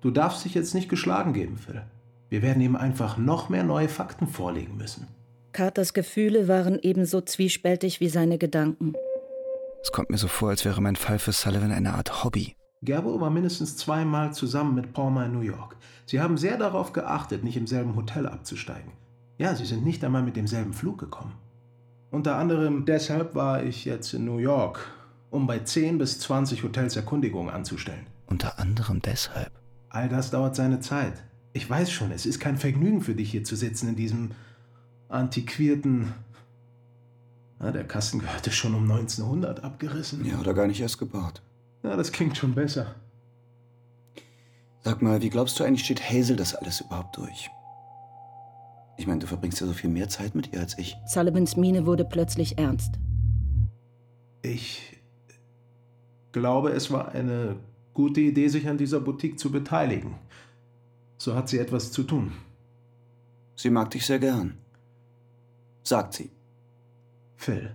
Q: Du darfst dich jetzt nicht geschlagen geben, Phil. Wir werden ihm einfach noch mehr neue Fakten vorlegen müssen.
C: Carters Gefühle waren ebenso zwiespältig wie seine Gedanken.
D: Es kommt mir so vor, als wäre mein Fall für Sullivan eine Art Hobby.
Q: Gerbo war mindestens zweimal zusammen mit Palmer in New York. Sie haben sehr darauf geachtet, nicht im selben Hotel abzusteigen. Ja, sie sind nicht einmal mit demselben Flug gekommen. Unter anderem deshalb war ich jetzt in New York, um bei 10 bis 20 Hotels Erkundigungen anzustellen.
D: Unter anderem deshalb.
Q: All das dauert seine Zeit. Ich weiß schon, es ist kein Vergnügen für dich hier zu sitzen in diesem antiquierten. Na, der Kasten gehörte schon um 1900 abgerissen.
D: Ja, oder gar nicht erst gebaut.
Q: Ja, das klingt schon besser.
D: Sag mal, wie glaubst du eigentlich, steht Hazel das alles überhaupt durch? Ich meine, du verbringst ja so viel mehr Zeit mit ihr als ich.
C: Sullivans Miene wurde plötzlich ernst.
Q: Ich glaube, es war eine gute Idee, sich an dieser Boutique zu beteiligen. So hat sie etwas zu tun.
D: Sie mag dich sehr gern. Sagt sie.
Q: Phil,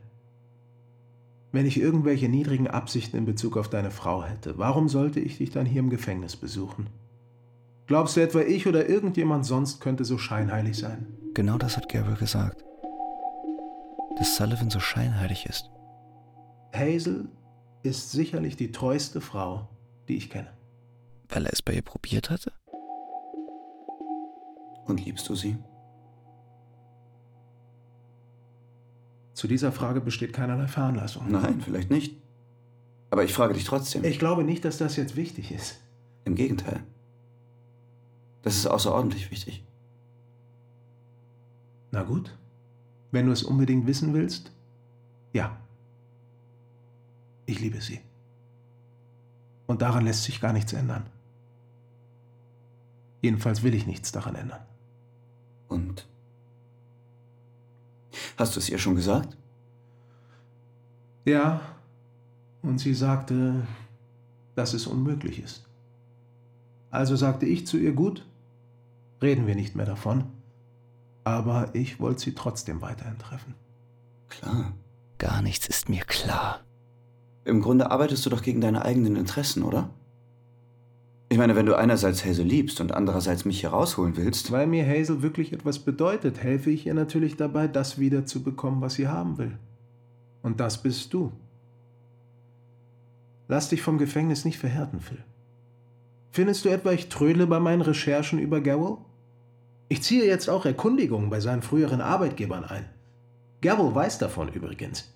Q: wenn ich irgendwelche niedrigen Absichten in Bezug auf deine Frau hätte, warum sollte ich dich dann hier im Gefängnis besuchen? Glaubst du etwa, ich oder irgendjemand sonst könnte so scheinheilig sein?
D: Genau das hat Gabriel gesagt. Dass Sullivan so scheinheilig ist.
Q: Hazel ist sicherlich die treueste Frau, die ich kenne.
D: Weil er es bei ihr probiert hatte? Und liebst du sie?
Q: Zu dieser Frage besteht keinerlei Veranlassung.
D: Nein, vielleicht nicht.
P: Aber ich frage dich trotzdem.
Q: Ich glaube nicht, dass das jetzt wichtig ist.
P: Im Gegenteil. Das ist außerordentlich wichtig.
Q: Na gut. Wenn du es unbedingt wissen willst, ja. Ich liebe sie. Und daran lässt sich gar nichts ändern. Jedenfalls will ich nichts daran ändern.
P: Und? Hast du es ihr schon gesagt?
Q: Ja. Und sie sagte, dass es unmöglich ist. Also sagte ich zu ihr, gut, reden wir nicht mehr davon. Aber ich wollte sie trotzdem weiterhin treffen.
P: Klar.
D: Gar nichts ist mir klar.
P: Im Grunde arbeitest du doch gegen deine eigenen Interessen, oder? Ich meine, wenn du einerseits Hazel liebst und andererseits mich hier rausholen willst.
Q: Weil mir Hazel wirklich etwas bedeutet, helfe ich ihr natürlich dabei, das wieder zu bekommen, was sie haben will. Und das bist du. Lass dich vom Gefängnis nicht verhärten, Phil. Findest du etwa, ich trödle bei meinen Recherchen über Garrow? Ich ziehe jetzt auch Erkundigungen bei seinen früheren Arbeitgebern ein. Garrow weiß davon übrigens.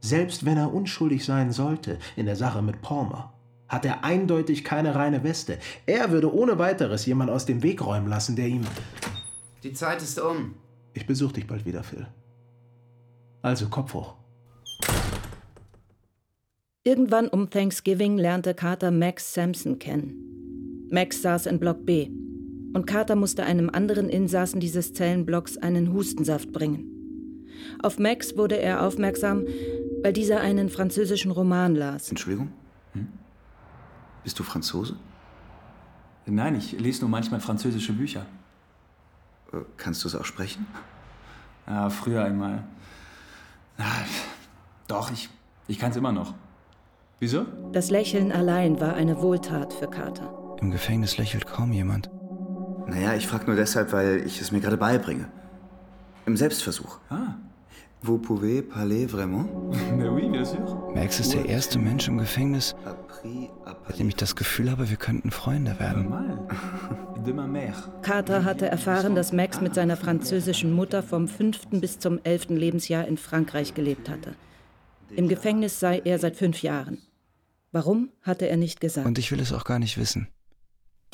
Q: Selbst wenn er unschuldig sein sollte in der Sache mit Palmer, hat er eindeutig keine reine Weste. Er würde ohne weiteres jemand aus dem Weg räumen lassen, der ihm.
N: Die Zeit ist um.
Q: Ich besuche dich bald wieder, Phil. Also Kopf hoch.
C: Irgendwann um Thanksgiving lernte Carter Max Sampson kennen. Max saß in Block B und Carter musste einem anderen Insassen dieses Zellenblocks einen Hustensaft bringen. Auf Max wurde er aufmerksam, weil dieser einen französischen Roman las.
P: Entschuldigung? Hm? Bist du Franzose?
R: Nein, ich lese nur manchmal französische Bücher.
P: Äh, Kannst du es auch sprechen?
R: Ja, früher einmal. Doch, ich, ich kann es immer noch. Wieso?
C: Das Lächeln allein war eine Wohltat für Carter.
D: Im Gefängnis lächelt kaum jemand.
P: Naja, ich frage nur deshalb, weil ich es mir gerade beibringe. Im Selbstversuch.
R: Ah.
P: Vous pouvez parler vraiment?
R: Mais oui, bien sûr.
D: Max ist der erste Mensch im Gefängnis, bei dem ich das Gefühl habe, wir könnten Freunde werden.
C: Carter hatte erfahren, dass Max mit seiner französischen Mutter vom fünften bis zum elften Lebensjahr in Frankreich gelebt hatte. Im Gefängnis sei er seit fünf Jahren. Warum, hatte er nicht gesagt.
D: Und ich will es auch gar nicht wissen.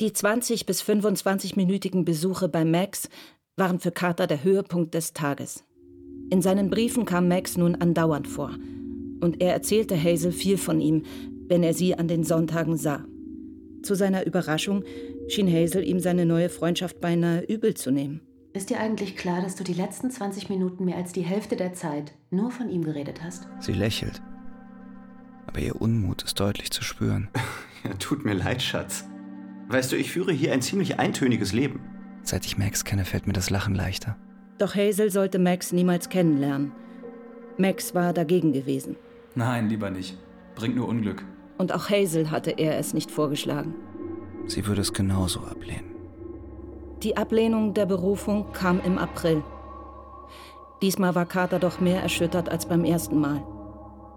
C: Die 20 bis 25-minütigen Besuche bei Max waren für Carter der Höhepunkt des Tages. In seinen Briefen kam Max nun andauernd vor. Und er erzählte Hazel viel von ihm, wenn er sie an den Sonntagen sah. Zu seiner Überraschung schien Hazel ihm seine neue Freundschaft beinahe übel zu nehmen.
J: Ist dir eigentlich klar, dass du die letzten 20 Minuten mehr als die Hälfte der Zeit nur von ihm geredet hast?
D: Sie lächelt. Aber ihr Unmut ist deutlich zu spüren.
P: Ja, tut mir leid, Schatz. Weißt du, ich führe hier ein ziemlich eintöniges Leben.
D: Seit ich Max kenne, fällt mir das Lachen leichter.
C: Doch Hazel sollte Max niemals kennenlernen. Max war dagegen gewesen.
R: Nein, lieber nicht. Bringt nur Unglück.
C: Und auch Hazel hatte er es nicht vorgeschlagen.
D: Sie würde es genauso ablehnen.
C: Die Ablehnung der Berufung kam im April. Diesmal war Carter doch mehr erschüttert als beim ersten Mal.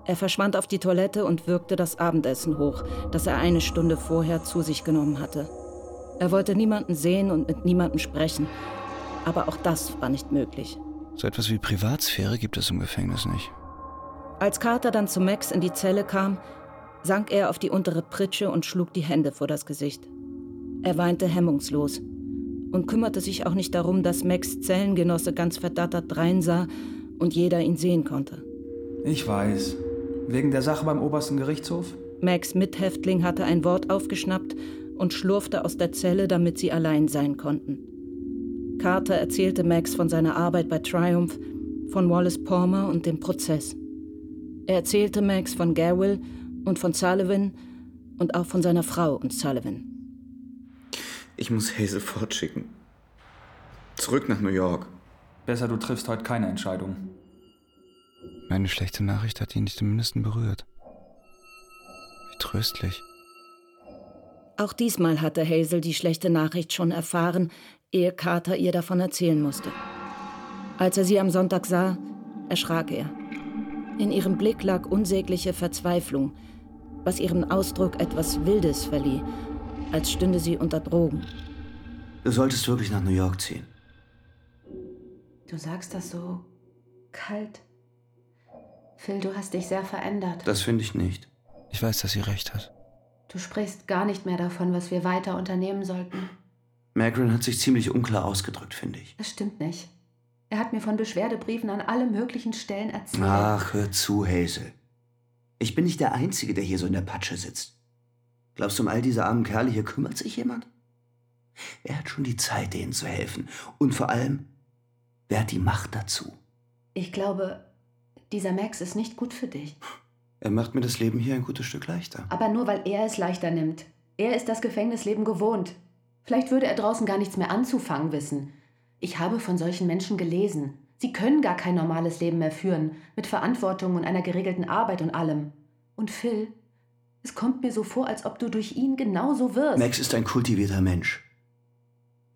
C: Er verschwand auf die Toilette und wirkte das Abendessen hoch, das er eine Stunde vorher zu sich genommen hatte. Er wollte niemanden sehen und mit niemandem sprechen, aber auch das war nicht möglich.
D: So etwas wie Privatsphäre gibt es im Gefängnis nicht.
C: Als Carter dann zu Max in die Zelle kam, sank er auf die untere Pritsche und schlug die Hände vor das Gesicht. Er weinte hemmungslos und kümmerte sich auch nicht darum, dass Max Zellengenosse ganz verdattert dreinsah und jeder ihn sehen konnte.
R: Ich weiß. Wegen der Sache beim obersten Gerichtshof?
C: Max Mithäftling hatte ein Wort aufgeschnappt und schlurfte aus der Zelle, damit sie allein sein konnten. Carter erzählte Max von seiner Arbeit bei Triumph, von Wallace Palmer und dem Prozess. Er erzählte Max von Garwell und von Sullivan und auch von seiner Frau und Sullivan.
P: Ich muss Hazel fortschicken. Zurück nach New York.
R: Besser, du triffst heute keine Entscheidung.
D: Meine schlechte Nachricht hat ihn nicht im Mindesten berührt. Wie tröstlich.
C: Auch diesmal hatte Hazel die schlechte Nachricht schon erfahren, ehe Carter ihr davon erzählen musste. Als er sie am Sonntag sah, erschrak er. In ihrem Blick lag unsägliche Verzweiflung, was ihrem Ausdruck etwas Wildes verlieh, als stünde sie unter Drogen.
P: Du solltest wirklich nach New York ziehen.
J: Du sagst das so kalt. Phil, du hast dich sehr verändert.
P: Das finde ich nicht.
D: Ich weiß, dass sie recht hat.
J: Du sprichst gar nicht mehr davon, was wir weiter unternehmen sollten.
D: Magrin hat sich ziemlich unklar ausgedrückt, finde ich.
J: Das stimmt nicht. Er hat mir von Beschwerdebriefen an alle möglichen Stellen erzählt.
D: Ach, hör zu, Hazel. Ich bin nicht der Einzige, der hier so in der Patsche sitzt. Glaubst du, um all diese armen Kerle hier kümmert sich jemand? Wer hat schon die Zeit, denen zu helfen? Und vor allem, wer hat die Macht dazu?
J: Ich glaube, dieser Max ist nicht gut für dich.
D: Er macht mir das Leben hier ein gutes Stück leichter.
J: Aber nur weil er es leichter nimmt. Er ist das Gefängnisleben gewohnt. Vielleicht würde er draußen gar nichts mehr anzufangen wissen. Ich habe von solchen Menschen gelesen. Sie können gar kein normales Leben mehr führen, mit Verantwortung und einer geregelten Arbeit und allem. Und Phil, es kommt mir so vor, als ob du durch ihn genauso wirst.
D: Max ist ein kultivierter Mensch.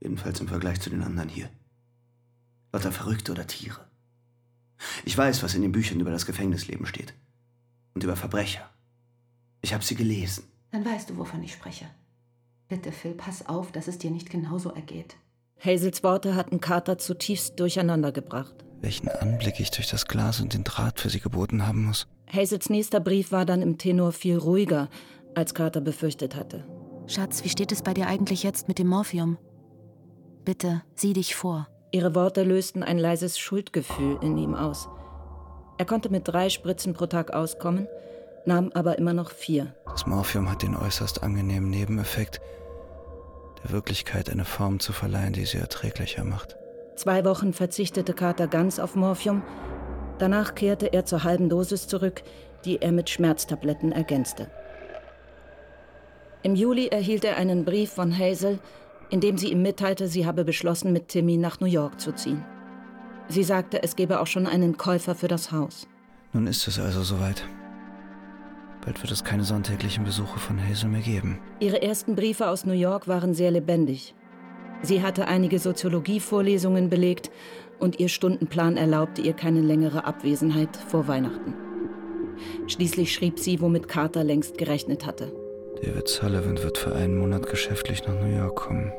D: Jedenfalls im Vergleich zu den anderen hier. Lauter Verrückte oder Tiere. Ich weiß, was in den Büchern über das Gefängnisleben steht. Und über Verbrecher. Ich habe sie gelesen.
J: Dann weißt du, wovon ich spreche. Bitte, Phil, pass auf, dass es dir nicht genauso ergeht.
C: Hazels Worte hatten Carter zutiefst durcheinandergebracht.
D: Welchen Anblick ich durch das Glas und den Draht für sie geboten haben muss.
C: Hazels nächster Brief war dann im Tenor viel ruhiger, als Carter befürchtet hatte.
J: Schatz, wie steht es bei dir eigentlich jetzt mit dem Morphium? Bitte, sieh dich vor.
C: Ihre Worte lösten ein leises Schuldgefühl in ihm aus. Er konnte mit drei Spritzen pro Tag auskommen, nahm aber immer noch vier.
D: Das Morphium hat den äußerst angenehmen Nebeneffekt, der Wirklichkeit eine Form zu verleihen, die sie erträglicher macht.
C: Zwei Wochen verzichtete Carter ganz auf Morphium. Danach kehrte er zur halben Dosis zurück, die er mit Schmerztabletten ergänzte. Im Juli erhielt er einen Brief von Hazel, in dem sie ihm mitteilte, sie habe beschlossen, mit Timmy nach New York zu ziehen. Sie sagte, es gebe auch schon einen Käufer für das Haus.
D: Nun ist es also soweit. Bald wird es keine sonntäglichen Besuche von Hazel mehr geben.
C: Ihre ersten Briefe aus New York waren sehr lebendig. Sie hatte einige Soziologievorlesungen belegt und ihr Stundenplan erlaubte ihr keine längere Abwesenheit vor Weihnachten. Schließlich schrieb sie, womit Carter längst gerechnet hatte.
D: David Sullivan wird für einen Monat geschäftlich nach New York kommen.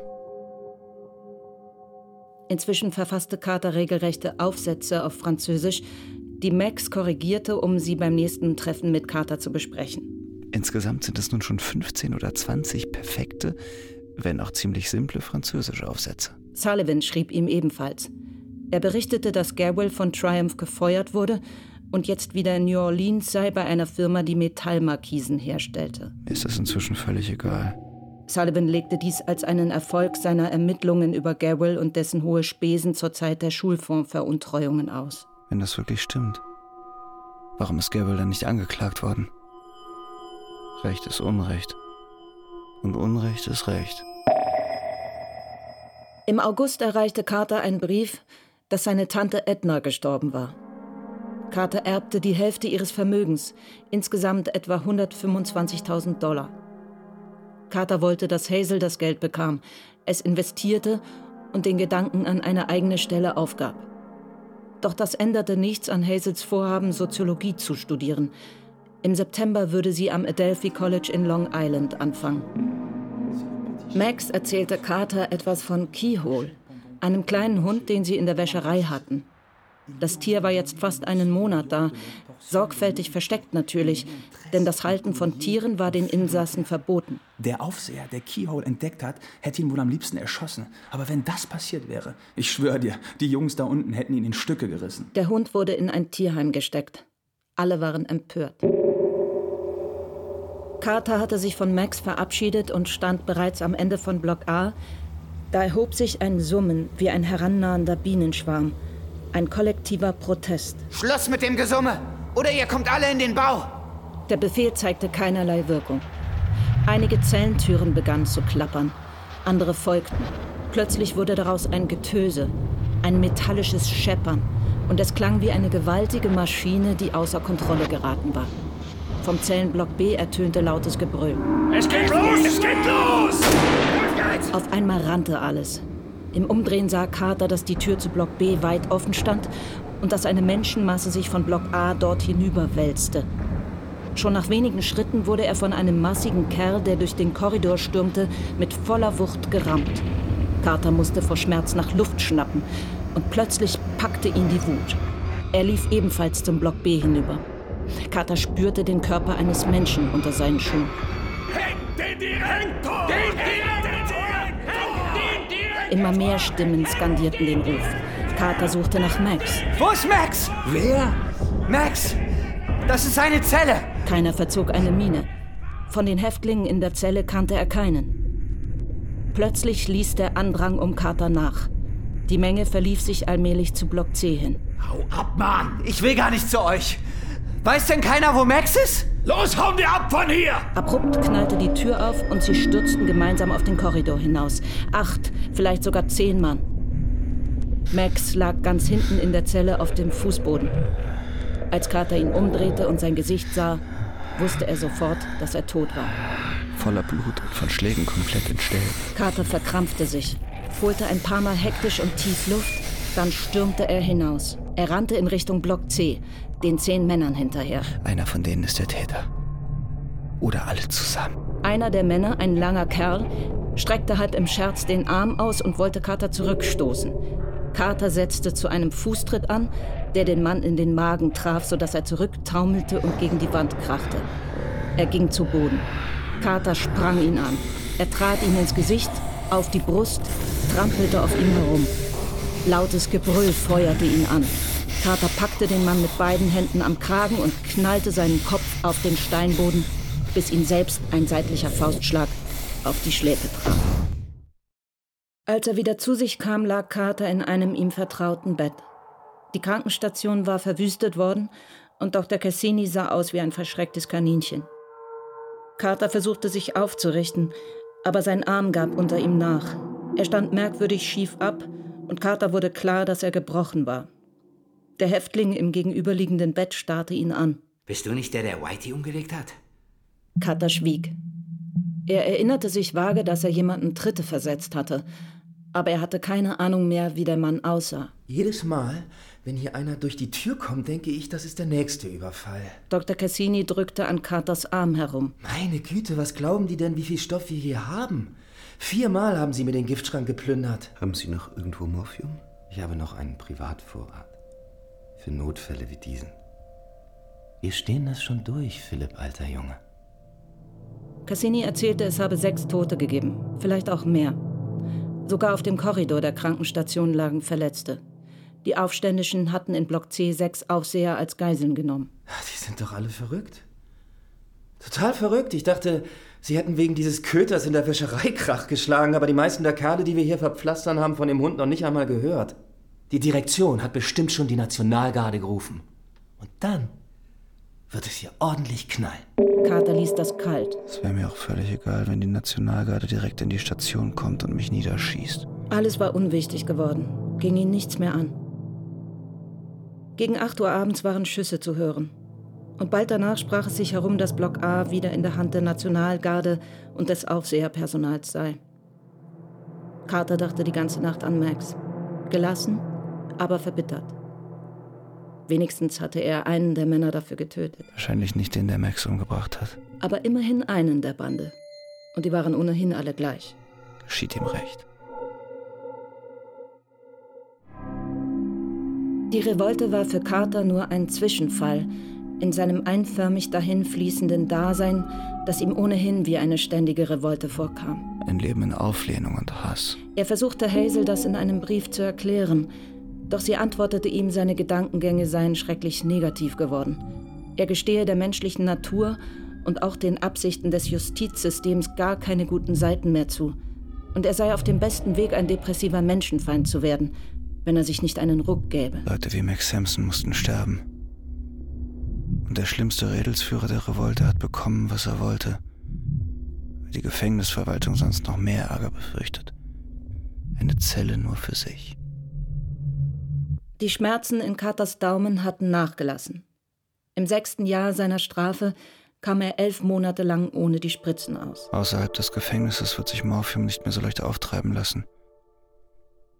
C: Inzwischen verfasste Carter regelrechte Aufsätze auf Französisch, die Max korrigierte, um sie beim nächsten Treffen mit Carter zu besprechen.
D: Insgesamt sind es nun schon 15 oder 20 perfekte, wenn auch ziemlich simple französische Aufsätze.
C: Sullivan schrieb ihm ebenfalls. Er berichtete, dass Garwell von Triumph gefeuert wurde und jetzt wieder in New Orleans sei bei einer Firma, die Metallmarkisen herstellte.
D: Mir ist das inzwischen völlig egal.
C: Sullivan legte dies als einen Erfolg seiner Ermittlungen über Garwell und dessen hohe Spesen zur Zeit der Schulfondsveruntreuungen aus.
D: Wenn das wirklich stimmt, warum ist Garwell dann nicht angeklagt worden? Recht ist Unrecht. Und Unrecht ist Recht.
C: Im August erreichte Carter ein Brief, dass seine Tante Edna gestorben war. Carter erbte die Hälfte ihres Vermögens, insgesamt etwa 125.000 Dollar. Carter wollte, dass Hazel das Geld bekam, es investierte und den Gedanken an eine eigene Stelle aufgab. Doch das änderte nichts an Hazels Vorhaben, Soziologie zu studieren. Im September würde sie am Adelphi College in Long Island anfangen. Max erzählte Carter etwas von Keyhole, einem kleinen Hund, den sie in der Wäscherei hatten. Das Tier war jetzt fast einen Monat da, sorgfältig versteckt natürlich, denn das Halten von Tieren war den Insassen verboten.
R: Der Aufseher, der Keyhole entdeckt hat, hätte ihn wohl am liebsten erschossen. Aber wenn das passiert wäre, ich schwöre dir, die Jungs da unten hätten ihn in Stücke gerissen.
C: Der Hund wurde in ein Tierheim gesteckt. Alle waren empört. Carter hatte sich von Max verabschiedet und stand bereits am Ende von Block A. Da erhob sich ein Summen wie ein herannahender Bienenschwarm. Ein kollektiver Protest.
H: Schluss mit dem Gesumme! Oder ihr kommt alle in den Bau!
C: Der Befehl zeigte keinerlei Wirkung. Einige Zellentüren begannen zu klappern, andere folgten. Plötzlich wurde daraus ein Getöse, ein metallisches Scheppern, und es klang wie eine gewaltige Maschine, die außer Kontrolle geraten war. Vom Zellenblock B ertönte lautes Gebrüll.
H: Es geht los! Es geht los!
C: Auf einmal rannte alles. Im Umdrehen sah Carter, dass die Tür zu Block B weit offen stand und dass eine Menschenmasse sich von Block A dort hinüberwälzte. Schon nach wenigen Schritten wurde er von einem massigen Kerl, der durch den Korridor stürmte, mit voller Wucht gerammt. Carter musste vor Schmerz nach Luft schnappen und plötzlich packte ihn die Wut. Er lief ebenfalls zum Block B hinüber. Carter spürte den Körper eines Menschen unter seinen Schuhen. Immer mehr Stimmen skandierten den Ruf. Carter suchte nach Max.
H: Wo ist Max?
K: Wer?
H: Max! Das ist seine Zelle!
C: Keiner verzog eine Miene. Von den Häftlingen in der Zelle kannte er keinen. Plötzlich ließ der Andrang um Carter nach. Die Menge verlief sich allmählich zu Block C hin.
H: Hau ab, Mann! Ich will gar nicht zu euch! Weiß denn keiner, wo Max ist? Los, hauen wir ab von hier!
C: Abrupt knallte die Tür auf und sie stürzten gemeinsam auf den Korridor hinaus. Acht, vielleicht sogar zehn Mann. Max lag ganz hinten in der Zelle auf dem Fußboden. Als Carter ihn umdrehte und sein Gesicht sah, wusste er sofort, dass er tot war.
D: Voller Blut und von Schlägen komplett entstellt.
C: Carter verkrampfte sich, holte ein paar Mal hektisch und tief Luft, dann stürmte er hinaus. Er rannte in Richtung Block C, den zehn Männern hinterher.
D: Einer von denen ist der Täter. Oder alle zusammen.
C: Einer der Männer, ein langer Kerl, streckte halb im Scherz den Arm aus und wollte Carter zurückstoßen. Carter setzte zu einem Fußtritt an, der den Mann in den Magen traf, sodass er zurücktaumelte und gegen die Wand krachte. Er ging zu Boden. Carter sprang ihn an. Er trat ihm ins Gesicht, auf die Brust, trampelte auf ihm herum. Lautes Gebrüll feuerte ihn an. Carter packte den Mann mit beiden Händen am Kragen und knallte seinen Kopf auf den Steinboden, bis ihn selbst ein seitlicher Faustschlag auf die Schläfe traf. Als er wieder zu sich kam, lag Carter in einem ihm vertrauten Bett. Die Krankenstation war verwüstet worden und Dr. Cassini sah aus wie ein verschrecktes Kaninchen. Carter versuchte sich aufzurichten, aber sein Arm gab unter ihm nach. Er stand merkwürdig schief ab und Carter wurde klar, dass er gebrochen war. Der Häftling im gegenüberliegenden Bett starrte ihn an.
K: Bist du nicht der, der Whitey umgelegt hat?
C: Carter schwieg. Er erinnerte sich vage, dass er jemanden Tritte versetzt hatte, aber er hatte keine Ahnung mehr, wie der Mann aussah.
K: Jedes Mal, wenn hier einer durch die Tür kommt, denke ich, das ist der nächste Überfall.
C: Dr. Cassini drückte an Carters Arm herum.
K: Meine Güte, was glauben die denn, wie viel Stoff wir hier haben? Viermal haben sie mir den Giftschrank geplündert.
D: Haben Sie noch irgendwo Morphium?
K: Ich habe noch einen Privatvorrat. Für Notfälle wie diesen. Wir stehen das schon durch, Philipp, alter Junge.
C: Cassini erzählte, es habe sechs Tote gegeben, vielleicht auch mehr. Sogar auf dem Korridor der Krankenstation lagen Verletzte. Die Aufständischen hatten in Block C sechs Aufseher als Geiseln genommen.
K: Die sind doch alle verrückt. Total verrückt. Ich dachte, sie hätten wegen dieses Köters in der Wäscherei Krach geschlagen, aber die meisten der Kerle, die wir hier verpflastern, haben von dem Hund noch nicht einmal gehört. Die Direktion hat bestimmt schon die Nationalgarde gerufen. Und dann wird es hier ordentlich knallen.
C: Carter ließ das kalt.
D: Es wäre mir auch völlig egal, wenn die Nationalgarde direkt in die Station kommt und mich niederschießt.
C: Alles war unwichtig geworden, ging ihn nichts mehr an. Gegen 8 Uhr abends waren Schüsse zu hören. Und bald danach sprach es sich herum, dass Block A wieder in der Hand der Nationalgarde und des Aufseherpersonals sei. Carter dachte die ganze Nacht an Max. Gelassen, aber verbittert. Wenigstens hatte er einen der Männer dafür getötet.
D: Wahrscheinlich nicht den, der Max umgebracht hat.
C: Aber immerhin einen der Bande. Und die waren ohnehin alle gleich.
D: Geschieht ihm recht.
C: Die Revolte war für Carter nur ein Zwischenfall in seinem einförmig dahinfließenden Dasein, das ihm ohnehin wie eine ständige Revolte vorkam.
D: Ein Leben in Auflehnung und Hass.
C: Er versuchte Hazel das in einem Brief zu erklären, doch sie antwortete ihm, seine Gedankengänge seien schrecklich negativ geworden. Er gestehe der menschlichen Natur und auch den Absichten des Justizsystems gar keine guten Seiten mehr zu. Und er sei auf dem besten Weg, ein depressiver Menschenfeind zu werden, wenn er sich nicht einen Ruck gäbe.
D: Leute wie Max Sampson mussten sterben. Und der schlimmste Redelsführer der Revolte hat bekommen, was er wollte. Die Gefängnisverwaltung sonst noch mehr Ärger befürchtet. Eine Zelle nur für sich.
C: Die Schmerzen in Carters Daumen hatten nachgelassen. Im sechsten Jahr seiner Strafe kam er elf Monate lang ohne die Spritzen aus.
D: Außerhalb des Gefängnisses wird sich Morphium nicht mehr so leicht auftreiben lassen.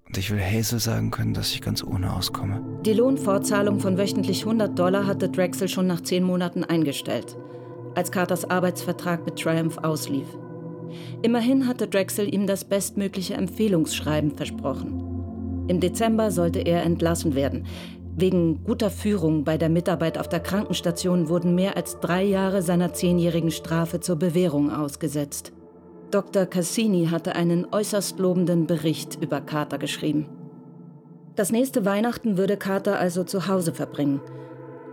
D: Und ich will Hazel sagen können, dass ich ganz ohne auskomme.
C: Die Lohnfortzahlung von wöchentlich 100 Dollar hatte Drexel schon nach zehn Monaten eingestellt, als Carters Arbeitsvertrag mit Triumph auslief. Immerhin hatte Drexel ihm das bestmögliche Empfehlungsschreiben versprochen. Im Dezember sollte er entlassen werden, Wegen guter Führung bei der Mitarbeit auf der Krankenstation wurden mehr als drei Jahre seiner zehnjährigen Strafe zur Bewährung ausgesetzt. Dr. Cassini hatte einen äußerst lobenden Bericht über Carter geschrieben. Das nächste Weihnachten würde Carter also zu Hause verbringen.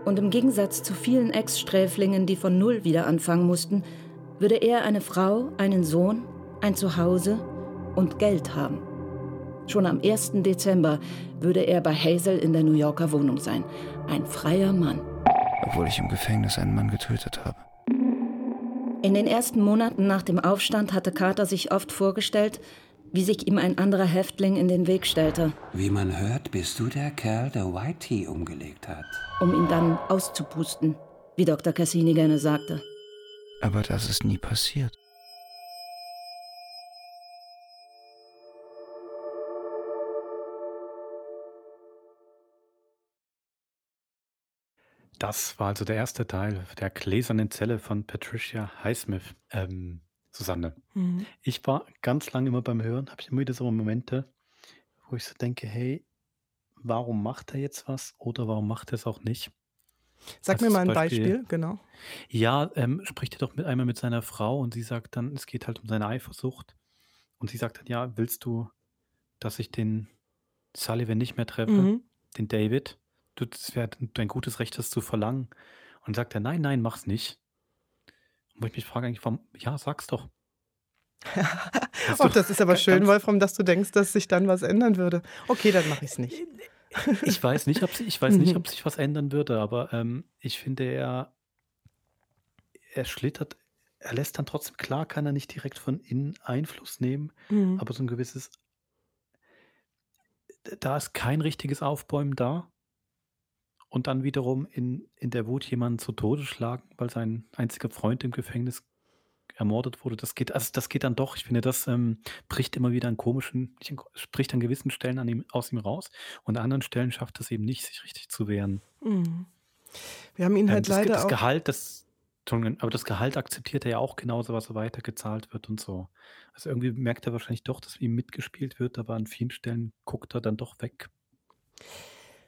C: Und im Gegensatz zu vielen Ex-Sträflingen, die von Null wieder anfangen mussten, würde er eine Frau, einen Sohn, ein Zuhause und Geld haben. Schon am 1. Dezember würde er bei Hazel in der New Yorker Wohnung sein. Ein freier Mann.
D: Obwohl ich im Gefängnis einen Mann getötet habe.
C: In den ersten Monaten nach dem Aufstand hatte Carter sich oft vorgestellt, wie sich ihm ein anderer Häftling in den Weg stellte.
S: Wie man hört, bist du der Kerl, der White Tea umgelegt hat.
C: Um ihn dann auszupusten, wie Dr. Cassini gerne sagte.
D: Aber das ist nie passiert.
A: Das war also der erste Teil der gläsernen Zelle von Patricia Highsmith. Ähm, Susanne,
B: Mhm.
A: ich war ganz lange immer beim Hören, habe ich immer wieder so Momente, wo ich so denke, hey, warum macht er jetzt was oder warum macht er es auch nicht?
B: Sag
A: Also
B: mir mal ein
A: Beispiel,
B: Beispiel, genau.
A: ja, ähm, spricht er doch mit einmal mit seiner Frau und sie sagt dann, es geht halt um seine Eifersucht. Und sie sagt dann, ja, willst du, dass ich den Sullivan nicht mehr treffe,
B: Mhm.
A: den David? Du, das wäre dein gutes Recht, das zu verlangen. Und sagt er, nein, nein, mach's nicht. Und wo ich mich frage eigentlich, warum, ja, sag's doch.
B: Och,
A: du,
B: das ist aber schön,
A: ganz,
B: Wolfram, dass du denkst, dass sich dann was ändern würde. Okay, dann mache ich es nicht.
A: ich weiß nicht, ob sich, ich weiß nicht,
B: Mhm.
A: ob sich was ändern würde, aber ähm, ich finde, er, er schlittert, er lässt dann trotzdem, klar kann er nicht direkt von innen Einfluss nehmen,
B: Mhm.
A: aber so ein gewisses, da ist kein richtiges Aufbäumen da. Und dann wiederum in, in der Wut jemanden zu Tode schlagen, weil sein einziger Freund im Gefängnis ermordet wurde. Das geht, also das geht dann doch. Ich finde, das ähm, bricht immer wieder an komischen, an, spricht an gewissen Stellen an ihm, aus ihm raus und an anderen Stellen schafft es eben nicht, sich richtig zu wehren.
B: Mhm. Wir haben ihn
A: Ähm,
B: halt leider
A: das. Gehalt, das, aber das Gehalt akzeptiert er ja auch genauso, was er weitergezahlt wird und so. Also irgendwie merkt er wahrscheinlich doch, dass ihm mitgespielt wird, aber an vielen Stellen guckt er dann doch weg.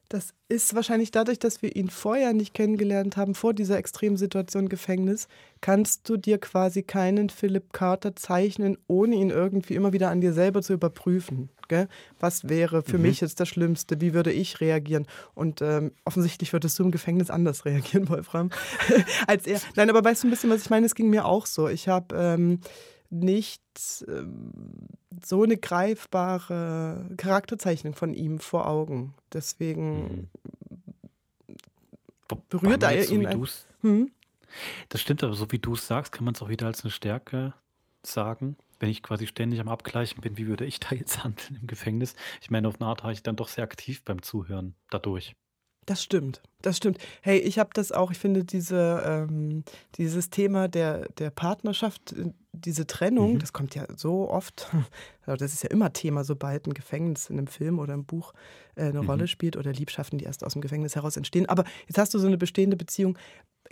B: Das ist wahrscheinlich dadurch, dass wir ihn vorher nicht kennengelernt haben, vor dieser Extremsituation Gefängnis, kannst du dir quasi keinen Philipp Carter zeichnen, ohne ihn irgendwie immer wieder an dir selber zu überprüfen. Gell? Was wäre für
T: Mhm.
B: mich jetzt das Schlimmste? Wie würde ich reagieren? Und ähm, offensichtlich würdest du im Gefängnis anders reagieren, Wolfram, als er. Nein, aber weißt du ein bisschen, was ich meine? Es ging mir auch so. Ich habe ähm, nicht ähm, so eine greifbare Charakterzeichnung von ihm vor Augen. Deswegen berührt
A: Aber
B: er
A: jetzt, so
B: ihn.
A: wie
B: Hm?
A: Das stimmt, aber so wie du es sagst, kann man es auch wieder als eine Stärke sagen. Wenn ich quasi ständig am Abgleichen bin, wie würde ich da jetzt handeln im Gefängnis? Ich meine, auf eine Art war ich dann doch sehr aktiv beim Zuhören dadurch.
B: Das stimmt, das stimmt. Hey, ich habe das auch, ich finde diese, ähm, dieses Thema der, der Partnerschaft, äh, diese Trennung,
A: Mhm.
B: das kommt ja so oft, also das ist ja immer Thema, sobald ein Gefängnis in einem Film oder im Buch äh, eine
A: Mhm.
B: Rolle spielt oder Liebschaften, die erst aus dem Gefängnis heraus entstehen. Aber jetzt hast du so eine bestehende Beziehung.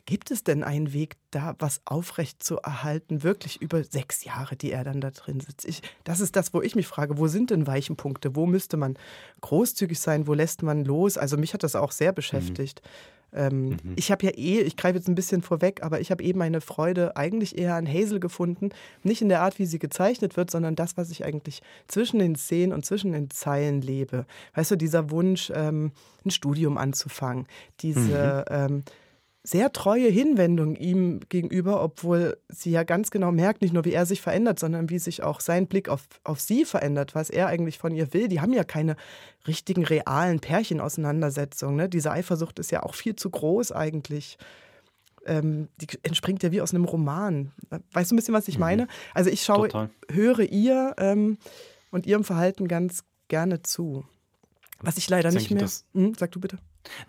B: Gibt es denn einen Weg, da was aufrecht zu erhalten, wirklich über sechs Jahre, die er dann da drin sitzt? Ich, das ist das, wo ich mich frage, wo sind denn weichen Punkte? Wo müsste man großzügig sein? Wo lässt man los? Also mich hat das auch sehr beschäftigt. Ähm,
A: Mhm.
B: Ich habe ja eh, ich greife jetzt ein bisschen vorweg, aber ich habe eh meine Freude eigentlich eher an Hazel gefunden. Nicht in der Art, wie sie gezeichnet wird, sondern das, was ich eigentlich zwischen den Szenen und zwischen den Zeilen lebe. Weißt du, dieser Wunsch, ähm, ein Studium anzufangen, diese ähm, sehr treue Hinwendung ihm gegenüber, obwohl sie ja ganz genau merkt, nicht nur wie er sich verändert, sondern wie sich auch sein Blick auf, auf sie verändert, was er eigentlich von ihr will. Die haben ja keine richtigen, realen Pärchenauseinandersetzungen. Ne? Diese Eifersucht ist ja auch viel zu groß eigentlich. Ähm, die entspringt ja wie aus einem Roman. Weißt du ein bisschen, was ich meine? Also ich schaue,
A: Total.
B: höre ihr ähm, und ihrem Verhalten ganz gerne zu. Was ich leider
A: Das
B: nicht
A: ich,
B: mehr. Hm, sag du bitte.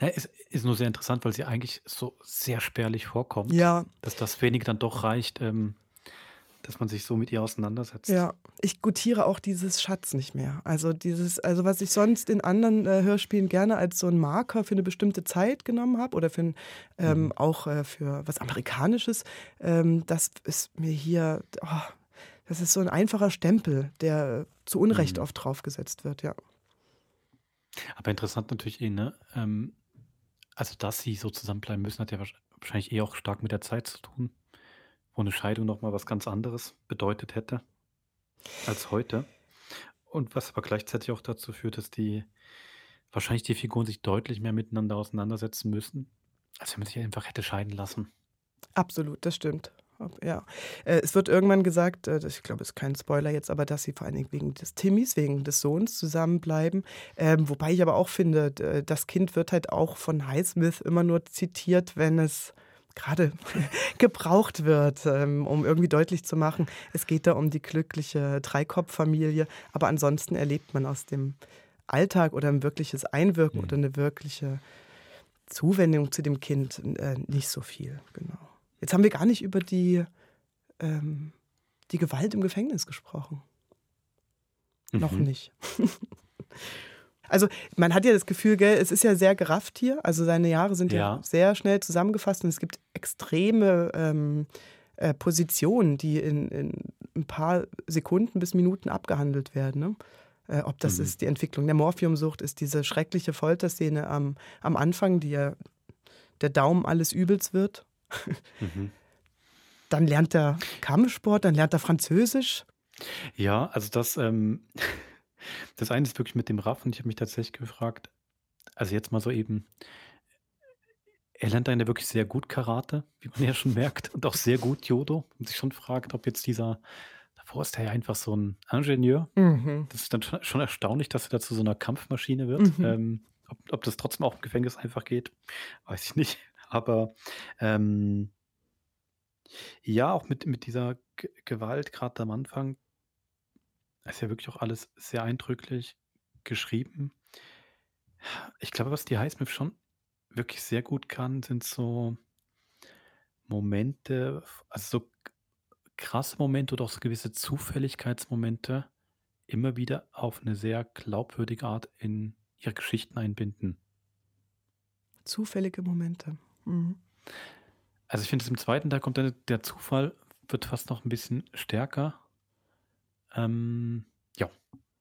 A: Ja, es ist nur sehr interessant, weil sie eigentlich so sehr spärlich vorkommt.
B: Ja.
A: Dass das wenig dann doch reicht, ähm, dass man sich so mit ihr auseinandersetzt.
B: Ja, ich gutiere auch dieses Schatz nicht mehr. Also dieses, also was ich sonst in anderen äh, Hörspielen gerne als so einen Marker für eine bestimmte Zeit genommen habe oder für ein, ähm,
A: Mhm.
B: auch äh, für was Amerikanisches, ähm, das ist mir hier, oh, das ist so ein einfacher Stempel, der zu Unrecht
A: Mhm.
B: oft draufgesetzt wird, ja.
A: Aber interessant natürlich eh, ne? Ähm, Also, dass sie so zusammenbleiben müssen, hat ja wahrscheinlich eh auch stark mit der Zeit zu tun, wo eine Scheidung noch mal was ganz anderes bedeutet hätte als heute. Und was aber gleichzeitig auch dazu führt, dass die wahrscheinlich die Figuren sich deutlich mehr miteinander auseinandersetzen müssen, als wenn man sich einfach hätte scheiden lassen.
B: Absolut, das stimmt. Ja. Äh, es wird irgendwann gesagt, äh, ich glaube, es ist kein Spoiler jetzt, aber dass sie vor allen Dingen wegen des Timmys, wegen des Sohns zusammenbleiben. Ähm, wobei ich aber auch finde, das Kind wird halt auch von Highsmith immer nur zitiert, wenn es gerade gebraucht wird, ähm, um irgendwie deutlich zu machen, es geht da um die glückliche Dreikopffamilie. Aber ansonsten erlebt man aus dem Alltag oder ein wirkliches Einwirken mhm. oder eine wirkliche Zuwendung zu dem Kind äh, nicht so viel. Genau. Jetzt haben wir gar nicht über die, ähm, die Gewalt im Gefängnis gesprochen. Mhm. Noch nicht. also man hat ja das Gefühl, gell, es ist ja sehr gerafft hier. Also seine Jahre sind ja, ja sehr schnell zusammengefasst und es gibt extreme ähm, äh, Positionen, die in, in, ein paar Sekunden bis Minuten abgehandelt werden. Ne? Äh, ob das mhm. ist die Entwicklung der Morphiumsucht, ist diese schreckliche Folterszene am, am Anfang, die ja der Daumen alles Übels wird. Mhm. Dann lernt er Kampfsport, dann lernt er Französisch.
A: Ja, also das, ähm, das eine ist wirklich mit dem Raff und ich habe mich tatsächlich gefragt, also jetzt mal so eben, er lernt dann ja wirklich sehr gut Karate, wie man ja schon merkt, und auch sehr gut Judo. Und sich schon fragt, ob jetzt dieser, davor ist er ja einfach so ein Ingenieur. Mhm. Das ist dann schon erstaunlich, dass er da zu so einer Kampfmaschine wird. Mhm. Ähm, ob, ob, das trotzdem auch im Gefängnis einfach geht, weiß ich nicht. Aber ähm, ja, auch mit, mit dieser G Gewalt, gerade am Anfang, ist ja wirklich auch alles sehr eindrücklich geschrieben. Ich glaube, was die Highsmith schon wirklich sehr gut kann, sind so Momente, also so krasse Momente oder auch so gewisse Zufälligkeitsmomente immer wieder auf eine sehr glaubwürdige Art in ihre Geschichten einbinden.
B: Zufällige Momente. Mhm.
A: Also ich finde, im zweiten Teil kommt dann der Zufall, wird fast noch ein bisschen stärker. Ähm, ja.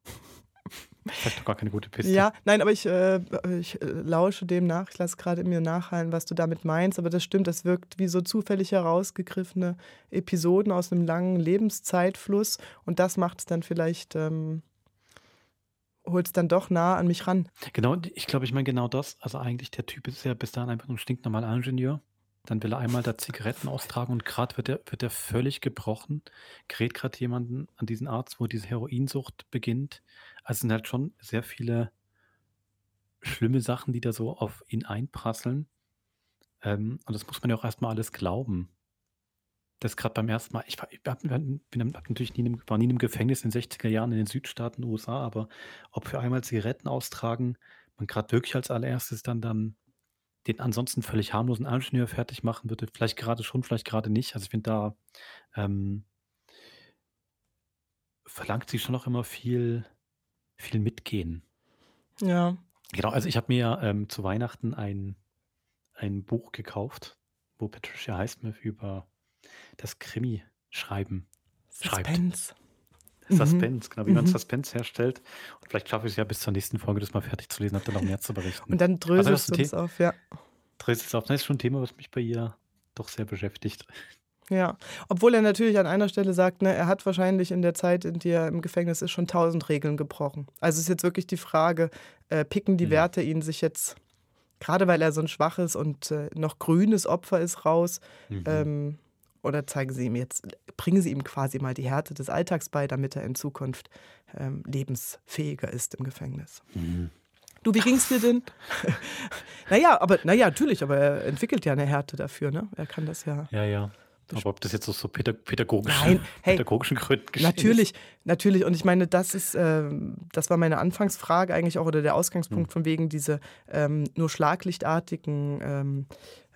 A: Vielleicht doch gar keine gute Piste.
B: Ja, nein, aber ich, äh, ich äh, lausche dem nach. Ich lasse gerade mir nachhallen, was du damit meinst. Aber das stimmt, das wirkt wie so zufällig herausgegriffene Episoden aus einem langen Lebenszeitfluss. Und das macht es dann vielleicht ähm, holt es dann doch nah an mich ran.
A: Genau, ich glaube, ich meine genau das. Also eigentlich der Typ ist ja bis dahin einfach ein stinknormaler Ingenieur. Dann will er einmal da Zigaretten austragen und gerade wird er, wird völlig gebrochen. Gerät gerade jemanden an diesen Arzt, wo diese Heroinsucht beginnt. Also sind halt schon sehr viele schlimme Sachen, die da so auf ihn einprasseln. Ähm, und das muss man ja auch erstmal alles glauben das gerade beim ersten Mal, ich war, ich hab, bin hab natürlich nie im, war nie im Gefängnis in den 60er Jahren in den Südstaaten USA, aber ob für einmal Zigaretten austragen, man gerade wirklich als allererstes dann dann den ansonsten völlig harmlosen Ingenieur fertig machen würde, vielleicht gerade schon, vielleicht gerade nicht. Also ich finde da ähm, verlangt sie schon noch immer viel, viel mitgehen.
B: Ja.
A: Genau, also ich habe mir ähm, zu Weihnachten ein, ein Buch gekauft, wo Patricia Highsmith über das Krimi-Schreiben schreibt.
B: Suspense.
A: Suspense, mhm. genau, wie man
B: mhm.
A: Suspense herstellt. Und vielleicht schaffe ich es ja bis zur nächsten Folge, das mal fertig zu lesen, habe dann noch mehr zu berichten.
B: Und dann dröselst du es auf, ja.
A: Dröselst auf. Das ist schon ein Thema, was mich bei ihr doch sehr beschäftigt.
B: Ja, obwohl er natürlich an einer Stelle sagt, ne, er hat wahrscheinlich in der Zeit, in der er im Gefängnis ist, schon tausend Regeln gebrochen. Also ist jetzt wirklich die Frage, äh, picken die mhm. Werte ihn sich jetzt, gerade weil er so ein schwaches und äh, noch grünes Opfer ist, raus, mhm. ähm, oder zeigen Sie ihm jetzt, bringen Sie ihm quasi mal die Härte des Alltags bei, damit er in Zukunft ähm, lebensfähiger ist im Gefängnis. Mhm. Du, wie ging es dir denn? naja, aber naja, natürlich, aber er entwickelt ja eine Härte dafür, ne? Er kann das ja.
A: Ja, ja. Aber ob das jetzt so pädagogisch, Nein, hey, pädagogischen Gründen
B: geschieht Natürlich, natürlich. Und ich meine, das ist, äh, das war meine Anfangsfrage eigentlich auch oder der Ausgangspunkt hm. von wegen diese ähm, nur schlaglichtartigen ähm,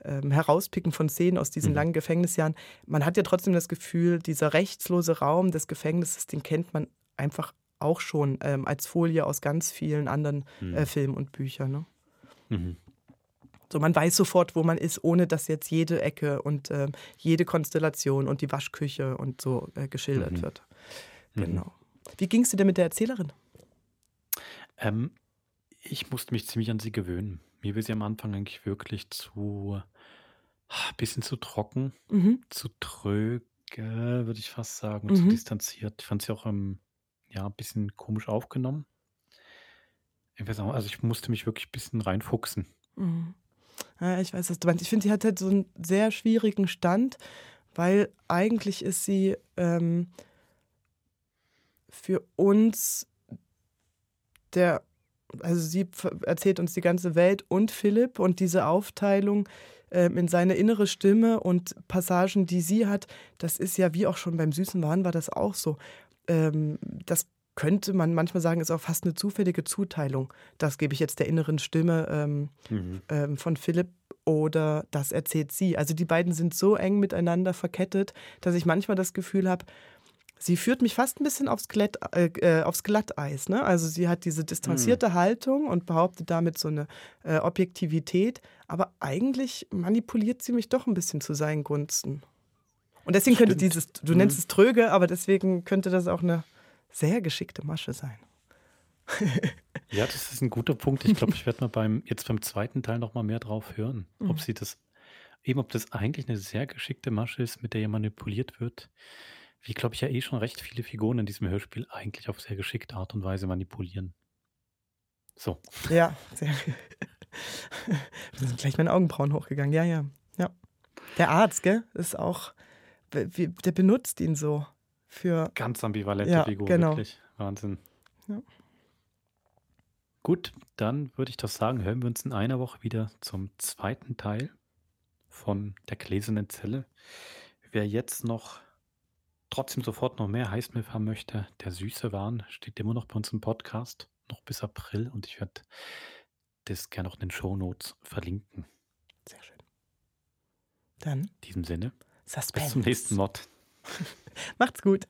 B: ähm, Herauspicken von Szenen aus diesen mhm. langen Gefängnisjahren. Man hat ja trotzdem das Gefühl, dieser rechtslose Raum des Gefängnisses, den kennt man einfach auch schon ähm, als Folie aus ganz vielen anderen mhm. äh, Filmen und Büchern. Ne? Mhm. So, man weiß sofort, wo man ist, ohne dass jetzt jede Ecke und äh, jede Konstellation und die Waschküche und so äh, geschildert mhm. wird. Mhm. Genau. Wie ging es dir denn mit der Erzählerin?
A: Ähm, ich musste mich ziemlich an sie gewöhnen Mir wird sie am Anfang eigentlich wirklich zu bisschen zu trocken,
B: Mhm.
A: zu tröge, würde ich fast sagen, zu
B: Mhm.
A: distanziert. Ich fand sie auch ähm, ja, ein bisschen komisch aufgenommen. Ich weiß auch, also ich musste mich wirklich ein bisschen reinfuchsen.
B: Mhm. Ja, ich weiß, was du meinst. Ich finde, sie hat halt so einen sehr schwierigen Stand, weil eigentlich ist sie ähm, für uns der, also sie ver- erzählt uns die ganze Welt und Philipp und diese Aufteilung in seine innere Stimme und Passagen, die sie hat, das ist ja wie auch schon beim süßen Wahn war das auch so. Ähm, das könnte man manchmal sagen, ist auch fast eine zufällige Zuteilung. Das gebe ich jetzt der inneren Stimme ähm,
A: Mhm.
B: ähm, von Philipp oder das erzählt sie. Also die beiden sind so eng miteinander verkettet, dass ich manchmal das Gefühl habe, sie führt mich fast ein bisschen aufs, Glätt, äh, äh, aufs Glatteis. Ne? Also sie hat diese distanzierte Haltung und behauptet damit so eine äh, Objektivität, aber eigentlich manipuliert sie mich doch ein bisschen zu seinen Gunsten. Und deswegen könnte
A: Stimmt.
B: dieses, du
A: Mhm.
B: nennst es tröge, aber deswegen könnte das auch eine sehr geschickte Masche sein.
A: Ja, das ist ein guter Punkt. Ich glaube, ich werde mal beim, jetzt beim zweiten Teil noch mal mehr drauf hören,
B: Mhm.
A: ob sie das, eben ob das eigentlich eine sehr geschickte Masche ist, mit der ihr manipuliert wird. Wie, glaube ich, ja eh schon recht viele Figuren in diesem Hörspiel eigentlich auf sehr geschickte Art und Weise manipulieren. So.
B: Ja, sehr. Da sind gleich meine Augenbrauen hochgegangen. Ja, ja, ja. Der Arzt, gell, ist auch, der benutzt ihn so für.
A: Ganz ambivalente
B: Ja,
A: Figur,
B: genau.
A: wirklich. Wahnsinn.
B: Ja.
A: Gut, dann würde ich doch sagen, hören wir uns in einer Woche wieder zum zweiten Teil von der gläsernen Zelle. Wer jetzt noch trotzdem sofort noch mehr Highsmith haben möchte, der süße Wahn steht immer noch bei uns im Podcast, noch bis April und ich werde das gerne auch in den Shownotes verlinken.
B: Sehr schön. Dann
A: In diesem Sinne,
B: Suspense.
A: bis zum nächsten Mod.
B: Macht's gut.